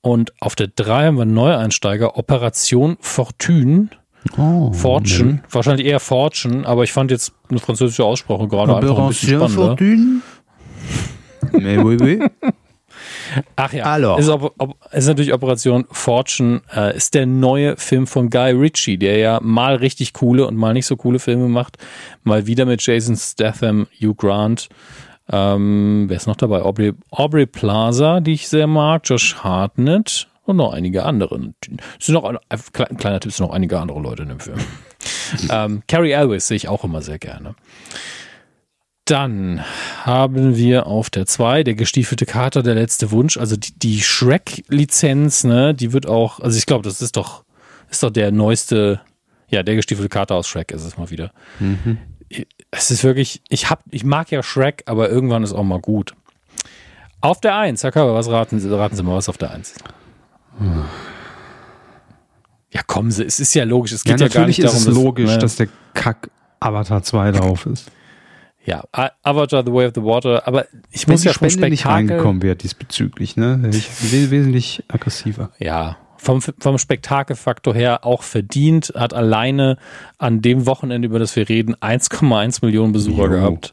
Und auf der 3 haben wir einen Neueinsteiger, Operation Fortune. Oh, Fortune, ne. wahrscheinlich eher Fortune, aber ich fand jetzt eine französische Aussprache gerade einfach ein bisschen spannender. Fortune? Mais oui, oui. Ach ja, Alors. Ist, ob, ob, ist natürlich Operation Fortune, äh, ist der neue Film von Guy Ritchie, der ja mal richtig coole und mal nicht so coole Filme macht. Mal wieder mit Jason Statham, Hugh Grant. Ähm, wer ist noch dabei? Aubrey, Aubrey Plaza, die ich sehr mag, Josh Hartnett und noch einige andere. Es sind noch ein, ein kleiner Tipp, es sind noch einige andere Leute in dem Film. ähm, Carrie Elwes sehe ich auch immer sehr gerne. Dann haben wir auf der 2 der gestiefelte Kater, der letzte Wunsch. Also die, die Shrek-Lizenz, ne, die wird auch, also ich glaube, das ist doch, ist doch der neueste, ja, der gestiefelte Kater aus Shrek ist es mal wieder. Mhm. Es ist wirklich, ich hab, ich mag ja Shrek, aber irgendwann ist auch mal gut. Auf der 1, Herr Körber, was raten Sie, raten Sie mal, was auf der 1? Hm. Ja, kommen Sie, es ist ja logisch, es geht ja, ja gar nicht darum, ist es logisch, dass, ne, dass der Kack Avatar 2 drauf ist. Ja, Avatar The Way of the Water, aber ich Wenn muss ja vom Spektakel nicht reingekommen wäre diesbezüglich, ne? Ich wesentlich aggressiver. Ja, vom, vom Spektakelfaktor her auch verdient, hat alleine an dem Wochenende, über das wir reden, 1,1 Millionen Besucher jo. gehabt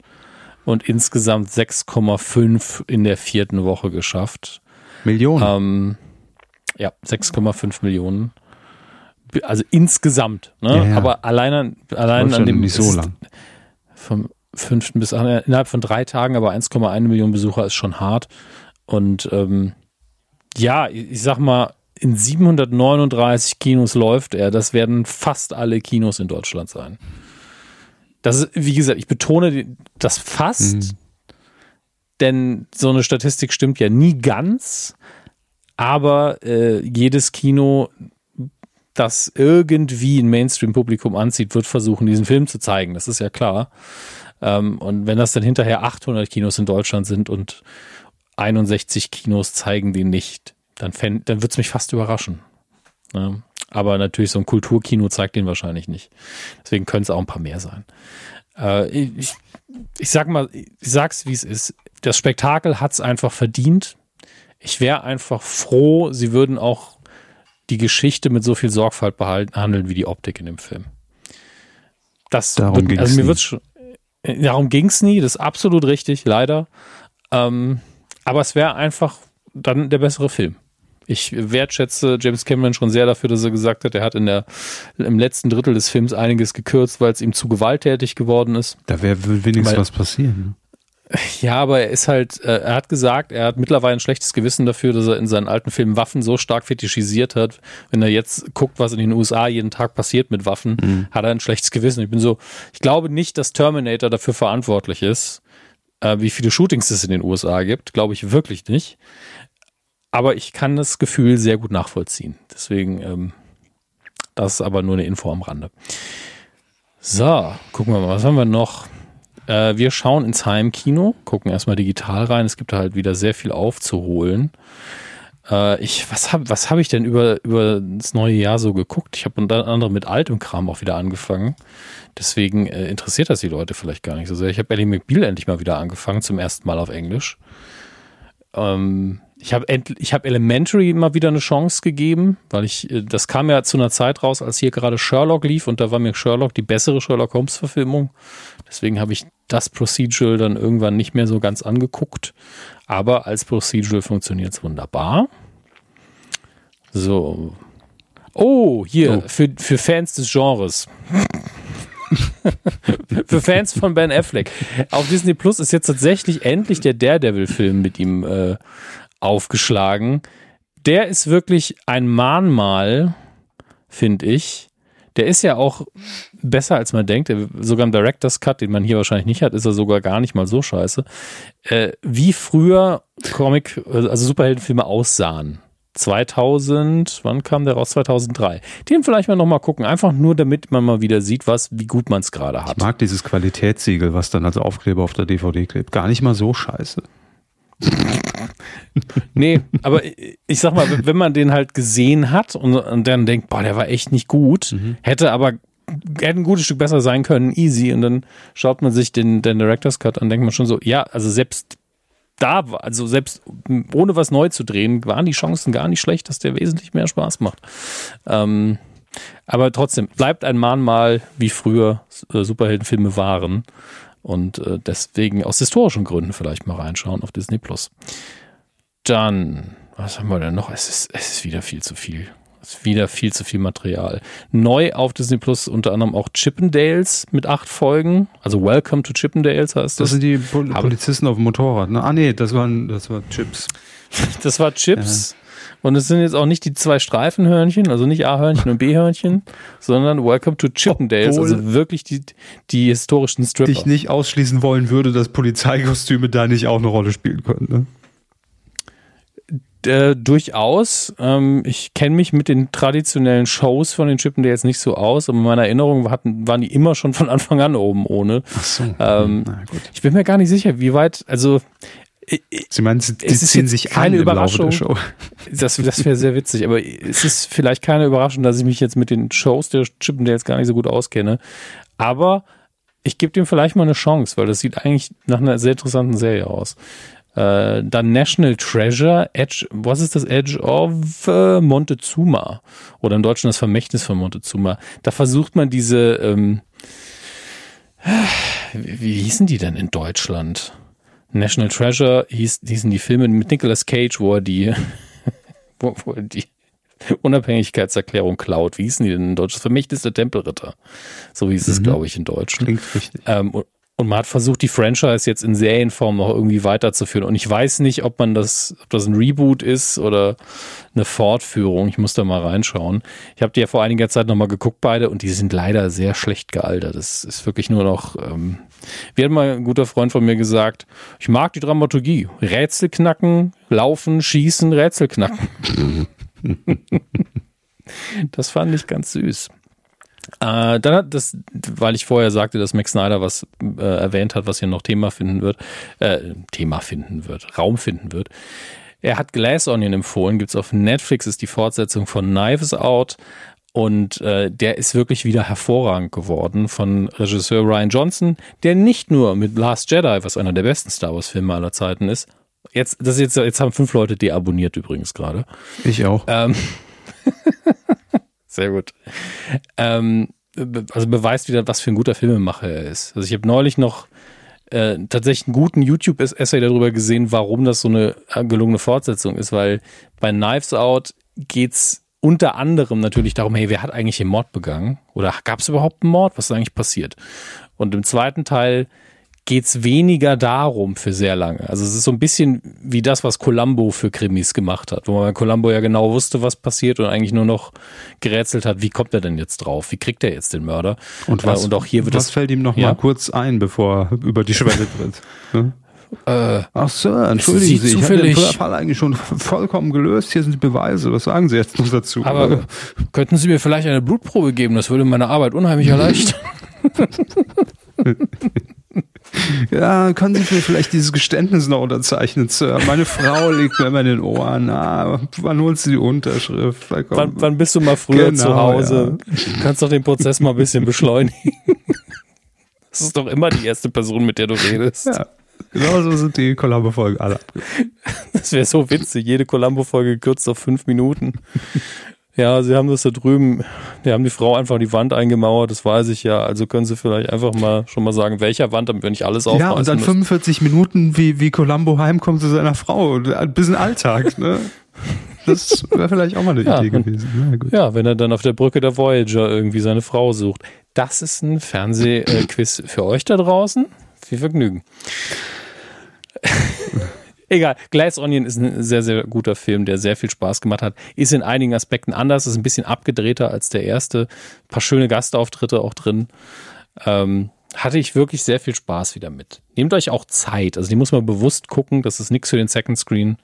und insgesamt 6,5 in der vierten Woche geschafft. Millionen? Ähm, ja, 6,5 Millionen. Also insgesamt, ne? Ja, ja. Aber alleine, allein an dem nicht so lang. Vom, fünften bis innerhalb von drei Tagen, aber 1,1 Millionen Besucher ist schon hart. Und ähm, ja, ich sag mal, in 739 Kinos läuft er. Das werden fast alle Kinos in Deutschland sein. Das ist, wie gesagt, ich betone das fast, mhm. denn so eine Statistik stimmt ja nie ganz, aber äh, jedes Kino, das irgendwie ein Mainstream-Publikum anzieht, wird versuchen, diesen Film zu zeigen. Das ist ja klar. Ähm, und wenn das dann hinterher 800 Kinos in Deutschland sind und 61 Kinos zeigen den nicht, dann, dann wird es mich fast überraschen. Ja. Aber natürlich, so ein Kulturkino zeigt den wahrscheinlich nicht. Deswegen können es auch ein paar mehr sein. Äh, ich, ich sag mal, ich sag's, wie es ist. Das Spektakel hat es einfach verdient. Ich wäre einfach froh, sie würden auch die Geschichte mit so viel Sorgfalt behandeln wie die Optik in dem Film. Das darum wird, also mir wird's schon, darum ging's nie, das ist absolut richtig, leider. Ähm, aber es wäre einfach dann der bessere Film. Ich wertschätze James Cameron schon sehr dafür, dass er gesagt hat, er hat in der, im letzten Drittel des Films einiges gekürzt, weil es ihm zu gewalttätig geworden ist. Da wäre wenigstens weil, was passieren. Ja, aber er ist halt, äh, er hat gesagt, er hat mittlerweile ein schlechtes Gewissen dafür, dass er in seinen alten Filmen Waffen so stark fetischisiert hat. Wenn er jetzt guckt, was in den USA jeden Tag passiert mit Waffen, mhm. hat er ein schlechtes Gewissen. Ich bin so, ich glaube nicht, dass Terminator dafür verantwortlich ist, äh, wie viele Shootings es in den USA gibt. Glaube ich wirklich nicht. Aber ich kann das Gefühl sehr gut nachvollziehen. Deswegen, ähm, das ist aber nur eine Info am Rande. So, gucken wir mal, was haben wir noch? Äh, wir schauen ins Heimkino, gucken erstmal digital rein. Es gibt halt wieder sehr viel aufzuholen. Äh, ich, was habe was hab ich denn über, über das neue Jahr so geguckt? Ich habe unter anderem mit altem Kram auch wieder angefangen. Deswegen äh, interessiert das die Leute vielleicht gar nicht so sehr. Ich habe Ellie McBeal endlich mal wieder angefangen, zum ersten Mal auf Englisch. Ähm, ich habe hab Elementary immer wieder eine Chance gegeben, weil ich, äh, das kam ja zu einer Zeit raus, als hier gerade Sherlock lief und da war mir Sherlock die bessere Sherlock Holmes Verfilmung. Deswegen habe ich das Procedural dann irgendwann nicht mehr so ganz angeguckt. Aber als Procedural funktioniert es wunderbar. So. Oh, hier, oh. Für, für Fans des Genres. für Fans von Ben Affleck. Auf Disney Plus ist jetzt tatsächlich endlich der Daredevil-Film mit ihm äh, aufgeschlagen. Der ist wirklich ein Mahnmal, finde ich. Der ist ja auch besser, als man denkt. Sogar im Director's Cut, den man hier wahrscheinlich nicht hat, ist er sogar gar nicht mal so scheiße. Äh, wie früher Comic, also Superheldenfilme aussahen. 2000, wann kam der raus? 2003. Den vielleicht mal nochmal gucken, einfach nur damit man mal wieder sieht, was, wie gut man es gerade hat. Ich mag dieses Qualitätssiegel, was dann als Aufkleber auf der DVD klebt. Gar nicht mal so scheiße. nee, aber ich sag mal, wenn man den halt gesehen hat und, und dann denkt, boah, der war echt nicht gut, mhm. hätte aber hätte ein gutes Stück besser sein können, easy. Und dann schaut man sich den, den Director's Cut an, denkt man schon so, ja, also selbst da, also selbst ohne was neu zu drehen, waren die Chancen gar nicht schlecht, dass der wesentlich mehr Spaß macht. Ähm, aber trotzdem, bleibt ein Mahnmal, wie früher äh, Superheldenfilme waren. Und äh, deswegen aus historischen Gründen vielleicht mal reinschauen auf Disney Plus. Dann, was haben wir denn noch? Es ist, es ist wieder viel zu viel. Es ist wieder viel zu viel Material. Neu auf Disney Plus unter anderem auch Chippendales mit acht Folgen. Also Welcome to Chippendales heißt das. Das sind die Pol Polizisten auf dem Motorrad, ne? Ah, nee, das waren, das war Chips. das war Chips. Ja. Und es sind jetzt auch nicht die zwei Streifenhörnchen, also nicht A-Hörnchen und B-Hörnchen, sondern Welcome to Chippendales, Obwohl also wirklich die, die historischen Stripper. Ich nicht ausschließen wollen würde, dass Polizeikostüme da nicht auch eine Rolle spielen können. Ne? Äh, durchaus. Ähm, ich kenne mich mit den traditionellen Shows von den Chippendales nicht so aus, aber in meiner Erinnerung hatten, waren die immer schon von Anfang an oben ohne. Ach so. Ähm, Na, gut. Ich bin mir gar nicht sicher, wie weit, also Sie meinen, die ziehen sich keine Überraschung. Das, das wäre sehr witzig, aber es ist vielleicht keine Überraschung, dass ich mich jetzt mit den Shows der Chippendales gar nicht so gut auskenne. Aber ich gebe dem vielleicht mal eine Chance, weil das sieht eigentlich nach einer sehr interessanten Serie aus. Äh, dann National Treasure, Edge, was ist das? Edge of äh, Montezuma. Oder im Deutschen das Vermächtnis von Montezuma. Da versucht man diese, ähm, wie hießen die denn in Deutschland? National Treasure hieß, hießen die Filme mit Nicolas Cage, wo er die, wo, wo er die Unabhängigkeitserklärung klaut. Wie hießen die denn in Deutsch? Das Vermächtnis der Tempelritter. So hieß mhm. es, glaube ich, in Deutsch. Klingt richtig. Ähm, und, Und man hat versucht, die Franchise jetzt in Serienform noch irgendwie weiterzuführen. Und ich weiß nicht, ob man das, ob das ein Reboot ist oder eine Fortführung. Ich muss da mal reinschauen. Ich habe die ja vor einiger Zeit nochmal geguckt, beide, und die sind leider sehr schlecht gealtert. Das ist wirklich nur noch. Ähm, wie hat mal ein guter Freund von mir gesagt, ich mag die Dramaturgie. Rätsel knacken, laufen, schießen, Rätsel knacken. das fand ich ganz süß. Äh, dann hat das, weil ich vorher sagte, dass Max Snyder was äh, erwähnt hat, was hier noch Thema finden wird, äh, Thema finden wird, Raum finden wird. Er hat Glass Onion empfohlen, gibt's auf Netflix, ist die Fortsetzung von Knives Out und äh, der ist wirklich wieder hervorragend geworden von Regisseur Ryan Johnson, der nicht nur mit Last Jedi, was einer der besten Star Wars Filme aller Zeiten ist, jetzt, das ist jetzt, jetzt haben fünf Leute deabonniert übrigens gerade. Ich auch. Ähm, Sehr gut. Ähm, also beweist wieder, was für ein guter Filmemacher er ist. Also ich habe neulich noch äh, tatsächlich einen guten YouTube-Essay darüber gesehen, warum das so eine gelungene Fortsetzung ist, weil bei Knives Out geht's unter anderem natürlich darum, hey, wer hat eigentlich den Mord begangen? Oder gab es überhaupt einen Mord? Was ist eigentlich passiert? Und im zweiten Teil geht's weniger darum für sehr lange. Also es ist so ein bisschen wie das, was Columbo für Krimis gemacht hat, wo man bei Columbo ja genau wusste, was passiert und eigentlich nur noch gerätselt hat, wie kommt er denn jetzt drauf? Wie kriegt er jetzt den Mörder? Und, was, äh, und auch hier wird was das, fällt ihm noch Ja? mal kurz ein, bevor er über die Schwelle tritt? Ne? Äh, Ach Sir, entschuldigen Sie Sie, ich habe den Fall eigentlich schon vollkommen gelöst. Hier sind die Beweise. Was sagen Sie jetzt noch dazu? aber könnten Sie mir vielleicht eine Blutprobe geben? Das würde meine Arbeit unheimlich erleichtern. Ja, können Sie mir vielleicht dieses Geständnis noch unterzeichnen, Sir? Meine Frau liegt mir immer in den Ohren. Ah, wann holt sie die Unterschrift? Wann, wann bist du mal früher Genau, zu Hause? Kannst doch den Prozess mal ein bisschen beschleunigen. Das ist doch immer die erste Person, mit der du redest. Ja, genau so sind die Kollaborfolgen alle. Das wäre so witzig. Jede Columbo-Folge gekürzt auf fünf Minuten. Ja, sie haben das da drüben, die haben die Frau einfach die Wand eingemauert, das weiß ich ja. Also können sie vielleicht einfach mal schon mal sagen, welcher Wand, damit wir nicht alles Ja, aufreißen und dann müssen. 45 Minuten, wie, wie Columbo heimkommt zu seiner Frau. Ein bisschen Alltag, ne? Das wäre vielleicht auch mal eine Ja, Idee gewesen. Ja, gut. Ja, wenn er dann auf der Brücke der Voyager irgendwie seine Frau sucht. Das ist ein Fernsehquiz für euch da draußen. Viel Vergnügen. Egal, Glass Onion ist ein sehr, sehr guter Film, der sehr viel Spaß gemacht hat. Ist in einigen Aspekten anders, ist ein bisschen abgedrehter als der erste. Ein paar schöne Gastauftritte auch drin. Ähm, hatte ich wirklich sehr viel Spaß wieder mit. Nehmt euch auch Zeit. Also die muss man bewusst gucken. Das ist nichts für den Second Screen.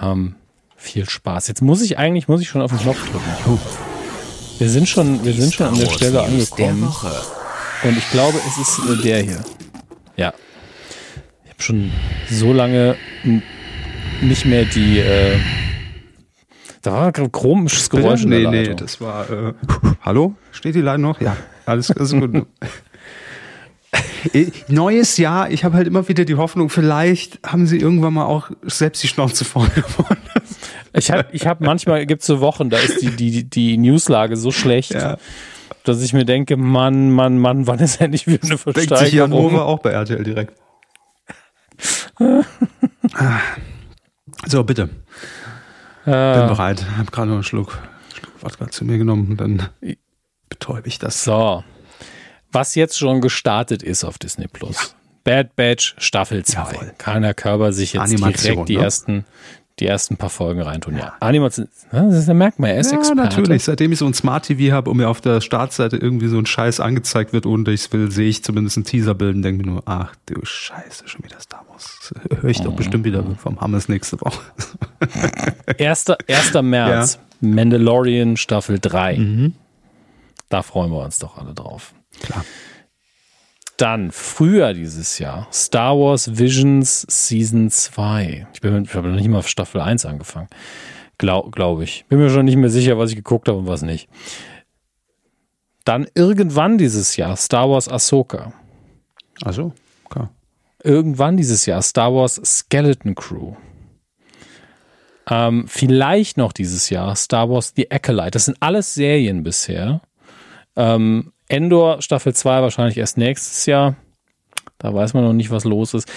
Ähm, viel Spaß. Jetzt muss ich eigentlich, muss ich schon auf den Knopf drücken. Wir sind schon, wir sind schon an der Stelle angekommen. Und ich glaube, es ist äh, der hier. Ja. Ich habe schon so lange nicht mehr die. Äh, da war gerade ein komisches Geräusch nee, nee, das war. Äh, hallo? Steht die Leitung noch? Ja, alles, alles gut. Äh, Neues Jahr, ich habe halt immer wieder die Hoffnung, vielleicht haben sie irgendwann mal auch selbst die Schnauze voll geworden. Ich habe ich hab manchmal, gibt es so Wochen, da ist die, die, die Newslage so schlecht, Ja. Dass ich mir denke, Mann, Mann, Mann, wann ist endlich wieder eine Denkt sich Jan Versteigerung? Hofer auch bei RTL direkt. So, bitte. Bin Äh, bereit. Hab gerade noch einen Schluck, Schluck Wodka zu mir genommen. Dann betäube ich das. so. Was jetzt schon gestartet ist auf Disney Plus. Bad Batch Staffel 2. Jawohl. Kann Herr Körber sich jetzt Animation, direkt die ne? ersten die ersten paar Folgen reintun. Ja. Animation, das ist, da merkt man, er ist Ja, Experte. natürlich. Seitdem ich so ein Smart TV habe und mir auf der Startseite irgendwie so ein Scheiß angezeigt wird, ohne dass ich es will, sehe ich zumindest einen Teaser bilden und denke mir nur, ach du Scheiße, schon wieder Star Wars. Höre ich doch bestimmt wieder vom Hammes nächste Woche. 1. 1. März, Mandalorian Staffel 3. Da freuen wir uns doch alle drauf. Klar. Dann früher dieses Jahr Star Wars Visions Season 2. Ich, bin, ich habe noch nicht mal auf Staffel 1 angefangen. Glaube glaub ich. Bin mir schon nicht mehr sicher, was ich geguckt habe und was nicht. Dann irgendwann dieses Jahr Star Wars Ahsoka. Also, klar. Irgendwann dieses Jahr Star Wars Skeleton Crew. Ähm, vielleicht noch dieses Jahr Star Wars The Acolyte. Das sind alles Serien bisher. Ähm, Endor Staffel 2 wahrscheinlich erst nächstes Jahr. Da weiß man noch nicht, was los ist.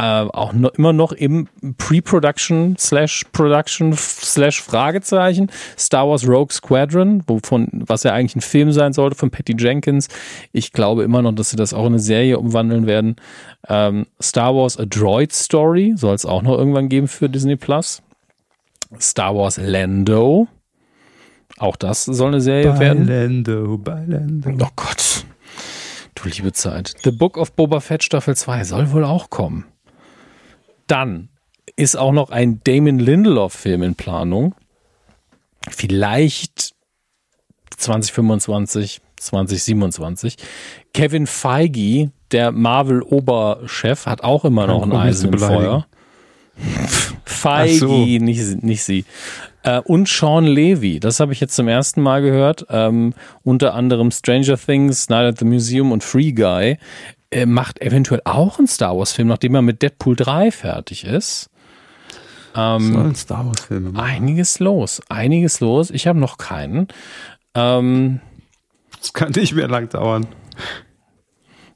äh, auch noch, immer noch im Pre-Production slash Production slash Fragezeichen. Star Wars Rogue Squadron, wovon, was ja eigentlich ein Film sein sollte von Patty Jenkins. Ich glaube immer noch, dass sie das auch in eine Serie umwandeln werden. Ähm, Star Wars A Droid Story soll es auch noch irgendwann geben für Disney Plus. Star Wars Lando. Auch das soll eine Serie bei werden. Lando, bei Lando. Oh Gott. Du liebe Zeit. The Book of Boba Fett Staffel 2 soll wohl auch kommen. Dann ist auch noch ein Damon Lindelof-Film in Planung. Vielleicht 2025, 2027. Kevin Feige, der Marvel-Oberchef, hat auch immer noch ein Eisen im Feuer. Feige, so. nicht, nicht sie. Äh, und Sean Levy, das habe ich jetzt zum ersten Mal gehört. Ähm, unter anderem Stranger Things, Night at the Museum und Free Guy. Äh, macht eventuell auch einen Star Wars-Film, nachdem er mit Deadpool 3 fertig ist. Ähm, Soll ein Star Wars-Film Einiges los, einiges los. Ich habe noch keinen. Ähm, das kann nicht mehr lang dauern.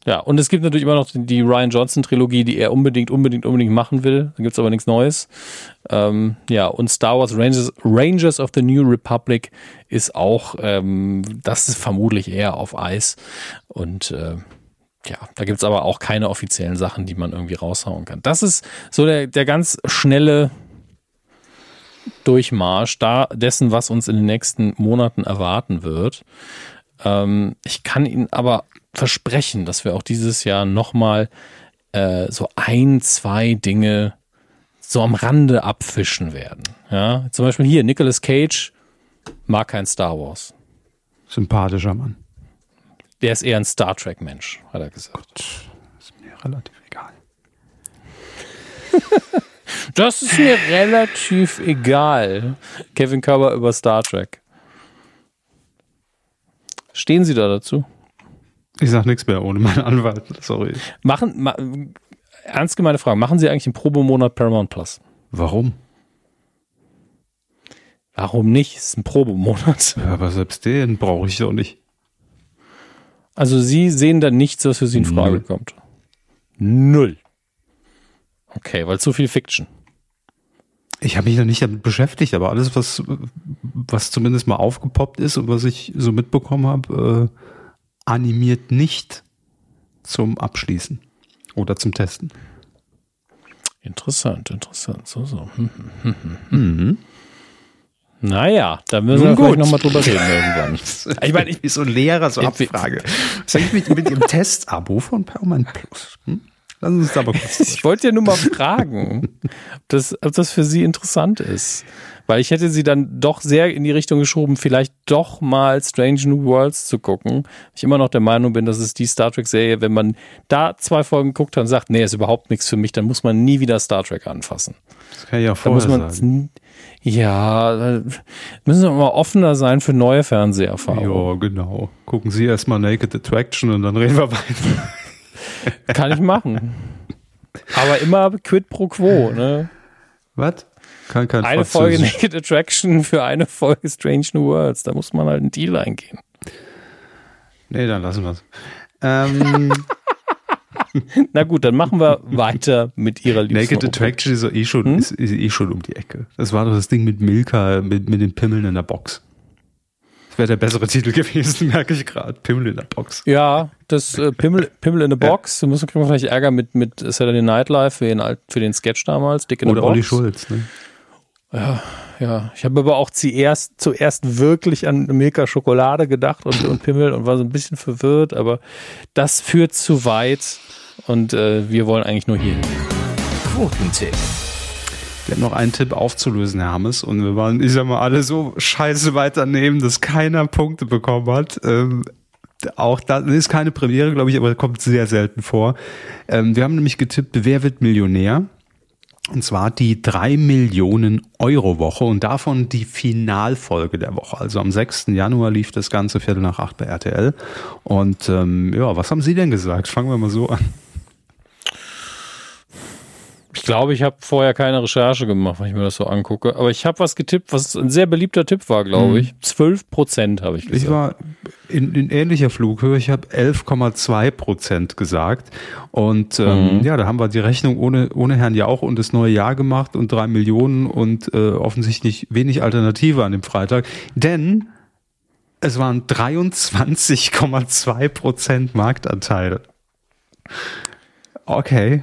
Ja, und es gibt natürlich immer noch die Ryan Johnson-Trilogie, die er unbedingt, unbedingt, unbedingt machen will. Da gibt's aber nichts Neues. Ähm, ja, und Star Wars Rangers, Rangers of the New Republic ist auch, ähm, das ist vermutlich eher auf Eis. Und äh, ja, da gibt's aber auch keine offiziellen Sachen, die man irgendwie raushauen kann. Das ist so der, der ganz schnelle Durchmarsch da dessen, was uns in den nächsten Monaten erwarten wird. Ähm, ich kann Ihnen aber versprechen, dass wir auch dieses Jahr nochmal äh, so ein, zwei Dinge so am Rande abfischen werden. Ja, zum Beispiel hier, Nicolas Cage mag kein Star Wars. Sympathischer Mann. Der ist eher ein Star Trek-Mensch, hat er gesagt. Gott, ist mir relativ egal. das ist mir relativ egal. Kevin Körber über Star Trek. Stehen Sie da dazu? Ich sag nichts mehr ohne meinen Anwalt. Sorry. Machen, ma, ernst gemeine Frage, machen Sie eigentlich einen Probemonat Paramount Plus? Warum? Warum nicht? Es ist ein Probemonat. Ja, aber selbst den brauche ich doch nicht. Also Sie sehen da nichts, was für Sie in Frage Null. kommt. Null. Okay, weil zu viel Fiction. Ich habe mich noch nicht damit beschäftigt, aber alles, was, was zumindest mal aufgepoppt ist und was ich so mitbekommen habe, äh, animiert nicht zum Abschließen oder zum Testen. Interessant, interessant. So, so. Hm, hm, hm, mhm. Naja, da müssen Nun wir vielleicht nochmal drüber reden irgendwann. ich meine, ich bin so ein Lehrer, so Abfrage. Was sag ich mit, mit Ihrem Testabo von Perman Plus? Hm? Lassen Sie uns aber kurz. Ich wollte ja nur mal fragen, ob das, ob das für Sie interessant ist. Weil ich hätte sie dann doch sehr in die Richtung geschoben, vielleicht doch mal Strange New Worlds zu gucken. Ich immer noch der Meinung bin, dass es die Star Trek-Serie, wenn man da zwei Folgen guckt und sagt, nee, ist überhaupt nichts für mich, dann muss man nie wieder Star Trek anfassen. Das kann ich auch vorher da muss man. Ja, da müssen wir mal offener sein für neue Fernseherfahrungen. Ja, genau. Gucken Sie erstmal Naked Attraction und dann reden wir weiter. Kann ich machen. Aber immer quid pro quo, ne? Was? Kann kein Eine Folge Naked Attraction für eine Folge Strange New Worlds. Da muss man halt einen Deal eingehen. Nee, dann lassen wir es. Ähm. Na gut, dann machen wir weiter mit ihrer Liebsten. Naked Attraction ist, eh schon, hm? ist, eh schon um die Ecke. Das war doch das Ding mit Milka, mit, mit den Pimmeln in der Box. Das wäre der bessere Titel gewesen, merke ich gerade. Pimmel in der Box. Ja, das äh, Pimmel, Pimmel in der Box. Ja. Du musst vielleicht Ärger mit, mit Saturday Night Live für den, für den Sketch damals. Dick in Oder. Olli Schulz. Ne? Ja, ja. Ich habe aber auch zuerst, zuerst wirklich an Milka Schokolade gedacht und, und Pimmel und war so ein bisschen verwirrt, aber das führt zu weit und äh, wir wollen eigentlich nur hier hin. Quotentipp. Wir haben noch einen Tipp aufzulösen, Hermes, und wir waren, ich sag mal, alle so scheiße weiternehmen, dass keiner Punkte bekommen hat. Ähm, auch das ist keine Premiere, glaube ich, aber kommt sehr selten vor. Ähm, wir haben nämlich getippt, wer wird Millionär? Und zwar die 3 Millionen Euro Woche und davon die Finalfolge der Woche. Also am 6. Januar lief das ganze Viertel nach 8 bei RTL. Und ähm, ja, was haben Sie denn gesagt? Fangen wir mal so an. Ich glaube, ich habe vorher keine Recherche gemacht, wenn ich mir das so angucke. Aber ich habe was getippt, was ein sehr beliebter Tipp war, glaube mhm. ich. 12 Prozent habe ich gesagt. Ich war in, in ähnlicher Flughöhe. Ich habe 11,2 Prozent gesagt. Und ähm, mhm. ja, da haben wir die Rechnung ohne, ohne Herrn Jauch und das neue Jahr gemacht und drei Millionen und äh, offensichtlich wenig Alternative an dem Freitag. Denn es waren 23,2 Prozent Marktanteil. Okay.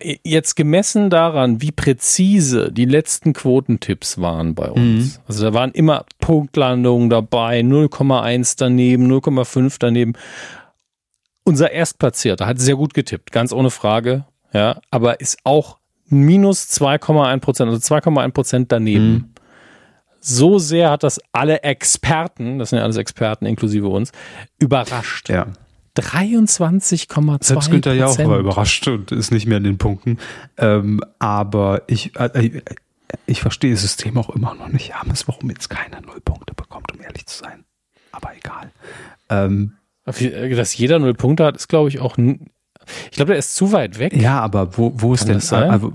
Jetzt gemessen daran, wie präzise die letzten Quotentipps waren bei uns. Mhm. Also da waren immer Punktlandungen dabei, 0,1 daneben, 0,5 daneben. Unser Erstplatzierter hat sehr gut getippt, ganz ohne Frage. Ja, aber ist auch minus 2,1 Prozent, also 2,1 Prozent daneben. Mhm. So sehr hat das alle Experten, das sind ja alles Experten inklusive uns, überrascht. Ja. 23,2 Selbst Günther Jauch war überrascht und ist nicht mehr in den Punkten. Ähm, aber ich, äh, ich verstehe das System auch immer noch nicht, James, warum jetzt keiner null Punkte bekommt, um ehrlich zu sein. Aber egal. Ähm, Dass jeder null Punkte hat, ist, glaube ich, auch. Ich glaube, der ist zu weit weg. Ja, aber wo, wo ist denn. Also,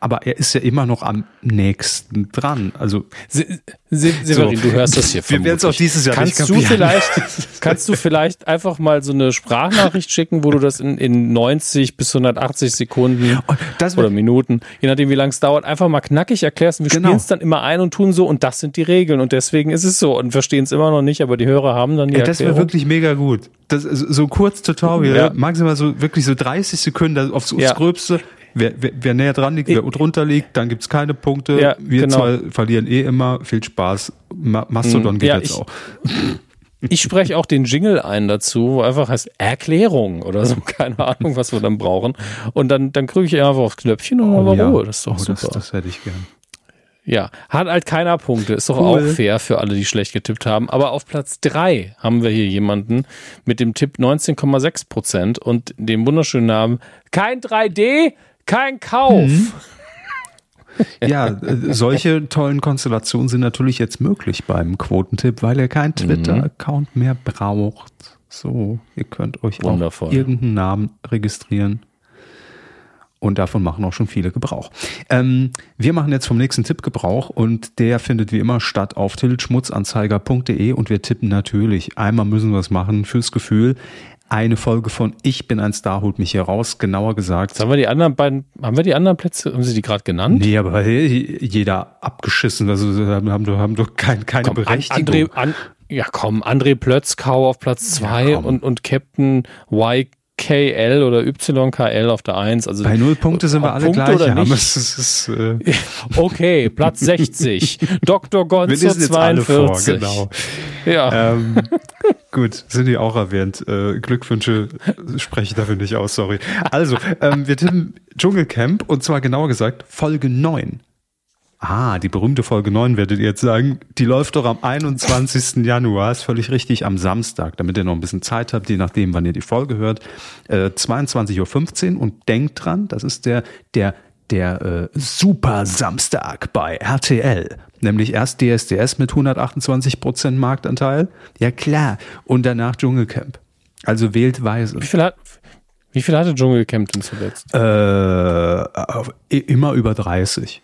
aber er ist ja immer noch am nächsten dran. Also Se Se Severin, so. du hörst das hier. Wir werden es auch dieses Jahr kannst nicht du vielleicht, Kannst du vielleicht einfach mal so eine Sprachnachricht schicken, wo du das in, in 90 bis 180 Sekunden oder Minuten, je nachdem wie lange es dauert, einfach mal knackig erklärst. Wir genau. spielen es dann immer ein und tun so und das sind die Regeln und deswegen ist es so und verstehen es immer noch nicht, aber die Hörer haben dann die Ey, Das wäre wirklich mega gut. Das, so kurz Tutorial, ja. maximal so wirklich so 30 Sekunden aufs, aufs ja. Gröbste Wer, wer, wer näher dran liegt, wer drunter liegt, dann gibt's keine Punkte. Ja, Wir genau. zwei verlieren eh immer. Viel Spaß. Mastodon mhm. geht ja, jetzt ich, auch. Ich spreche auch den Jingle ein dazu, wo einfach heißt Erklärung oder so, keine Ahnung, was wir dann brauchen. Und dann, dann kriege ich einfach aufs Knöpfchen und oh, ja. Ruhe. Das ist doch oh, super. Das, das hätte ich gern. Ja, hat halt keiner Punkte. Ist doch cool. auch fair für alle, die schlecht getippt haben. Aber auf Platz drei haben wir hier jemanden mit dem Tipp 19,6 Prozent und dem wunderschönen Namen kein 3D, kein Kauf. Mhm. Ja, äh, solche tollen Konstellationen sind natürlich jetzt möglich beim Quotentipp, weil er keinen mhm. Twitter-Account mehr braucht. So, ihr könnt euch Wundervoll. auch irgendeinen Namen registrieren. Und davon machen auch schon viele Gebrauch. Ähm, wir machen jetzt vom nächsten Tipp Gebrauch und der findet wie immer statt auf tiltschmutzanzeiger.de und wir tippen natürlich. Einmal müssen wir es machen fürs Gefühl eine Folge von Ich bin ein Star holt mich hier raus, genauer gesagt. Jetzt haben wir die anderen beiden, haben wir die anderen Plätze, haben Sie die gerade genannt? Nee, aber jeder abgeschissen, also haben, haben, haben doch kein, keine komm, Berechtigung. André, an, ja komm, André Plötzkau auf Platz zwei ja, und, und Captain Y KL oder YKL auf der 1. Also Bei null Punkte sind wir alle Punkte gleich. Oder nicht? Ist, äh okay, Platz 60. Dr. Gonzo 42. Vor, genau. Ja. Ähm, gut, sind die auch erwähnt. Äh, Glückwünsche spreche ich dafür nicht aus, sorry. Also, ähm, wir tippen Dschungelcamp und zwar genauer gesagt Folge 9. Ah, die berühmte Folge 9 werdet ihr jetzt sagen. Die läuft doch am 21. Januar, ist völlig richtig, am Samstag, damit ihr noch ein bisschen Zeit habt, je nachdem, wann ihr die Folge hört. Äh, 22.15 Uhr und denkt dran, das ist der, der, der äh, Super Samstag bei RTL. Nämlich erst DSDS mit 128 Prozent Marktanteil. Ja klar. Und danach Dschungelcamp. Also wählt weise. Wie viel hat, wie viel hatte Dschungelcamp denn zuletzt? Äh, immer über 30.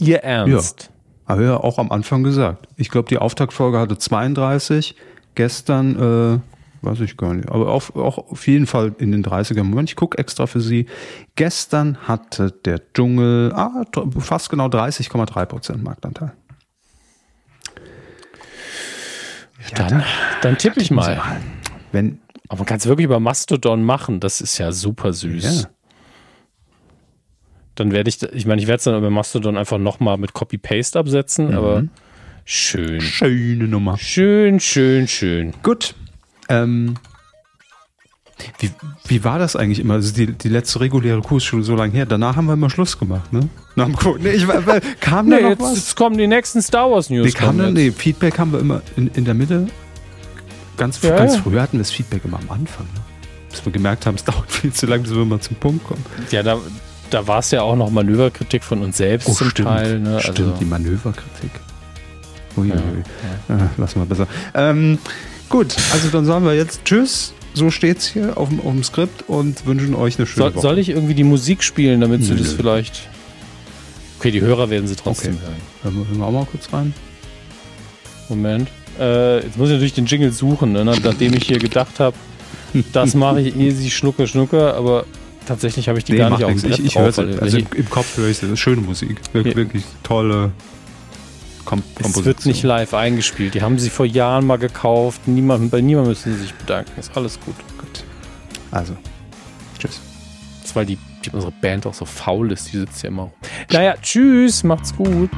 Ihr Ernst? Ja, habe ja auch am Anfang gesagt. Ich glaube, die Auftaktfolge hatte 32. Gestern, äh, weiß ich gar nicht, aber auf, auch auf jeden Fall in den 30er. Moment, ich gucke extra für Sie. Gestern hatte der Dschungel ah, fast genau 30,3 Prozent Marktanteil. Ja, dann, dann, dann tippe ich mal. Wenn, aber man kann es wirklich über Mastodon machen. Das ist ja super süß. Ja dann werde ich, ich meine, ich werde es dann über Mastodon einfach nochmal mit Copy-Paste absetzen, mhm. aber schön. Schöne Nummer. Schön, schön, schön. Gut. Ähm, wie, wie war das eigentlich immer? Also die, die letzte reguläre Kursschule so lange her. Danach haben wir immer Schluss gemacht, ne? Nach dem Kurs. Nee, ich, kam nee, da noch jetzt, was? Jetzt kommen die nächsten Star Wars News. Nee, kam dann, nee, Feedback haben wir immer in, in der Mitte. Ganz, ja, ganz früher hatten wir das Feedback immer am Anfang, ne? Bis wir gemerkt haben, es dauert viel zu lange, bis wir mal zum Punkt kommen. Ja, da, da war es ja auch noch Manöverkritik von uns selbst oh, zum stimmt, Teil. Ne? Stimmt, also, die Manöverkritik. Ui, ja, ja. Äh, lassen wir besser. Ähm, gut, also dann sagen wir jetzt Tschüss. So steht's hier auf dem, auf dem Skript und wünschen euch eine schöne soll, Woche. Soll ich irgendwie die Musik spielen, damit sie das vielleicht. Okay, die Hörer werden sie trotzdem okay. hören. Hören wir auch mal kurz rein. Moment. Äh, jetzt muss ich natürlich den Jingle suchen, ne? nachdem ich hier gedacht habe, das mache ich easy schnucke schnucke, aber tatsächlich habe ich die Nee, gar nicht auf dem Ich, ich höre es. weil Also ich- im, im Kopf höre ich es. Schöne Musik. Wirklich, Ja. wirklich tolle Kom Es Komposition. wird nicht live eingespielt. Die haben sie vor Jahren mal gekauft. Niemand, bei niemandem müssen sie sich bedanken. Ist alles gut. Gut. Also, tschüss. Das ist, weil die, die unsere Band auch so faul ist. Die sitzt ja immer rum. Naja, tschüss. Macht's gut.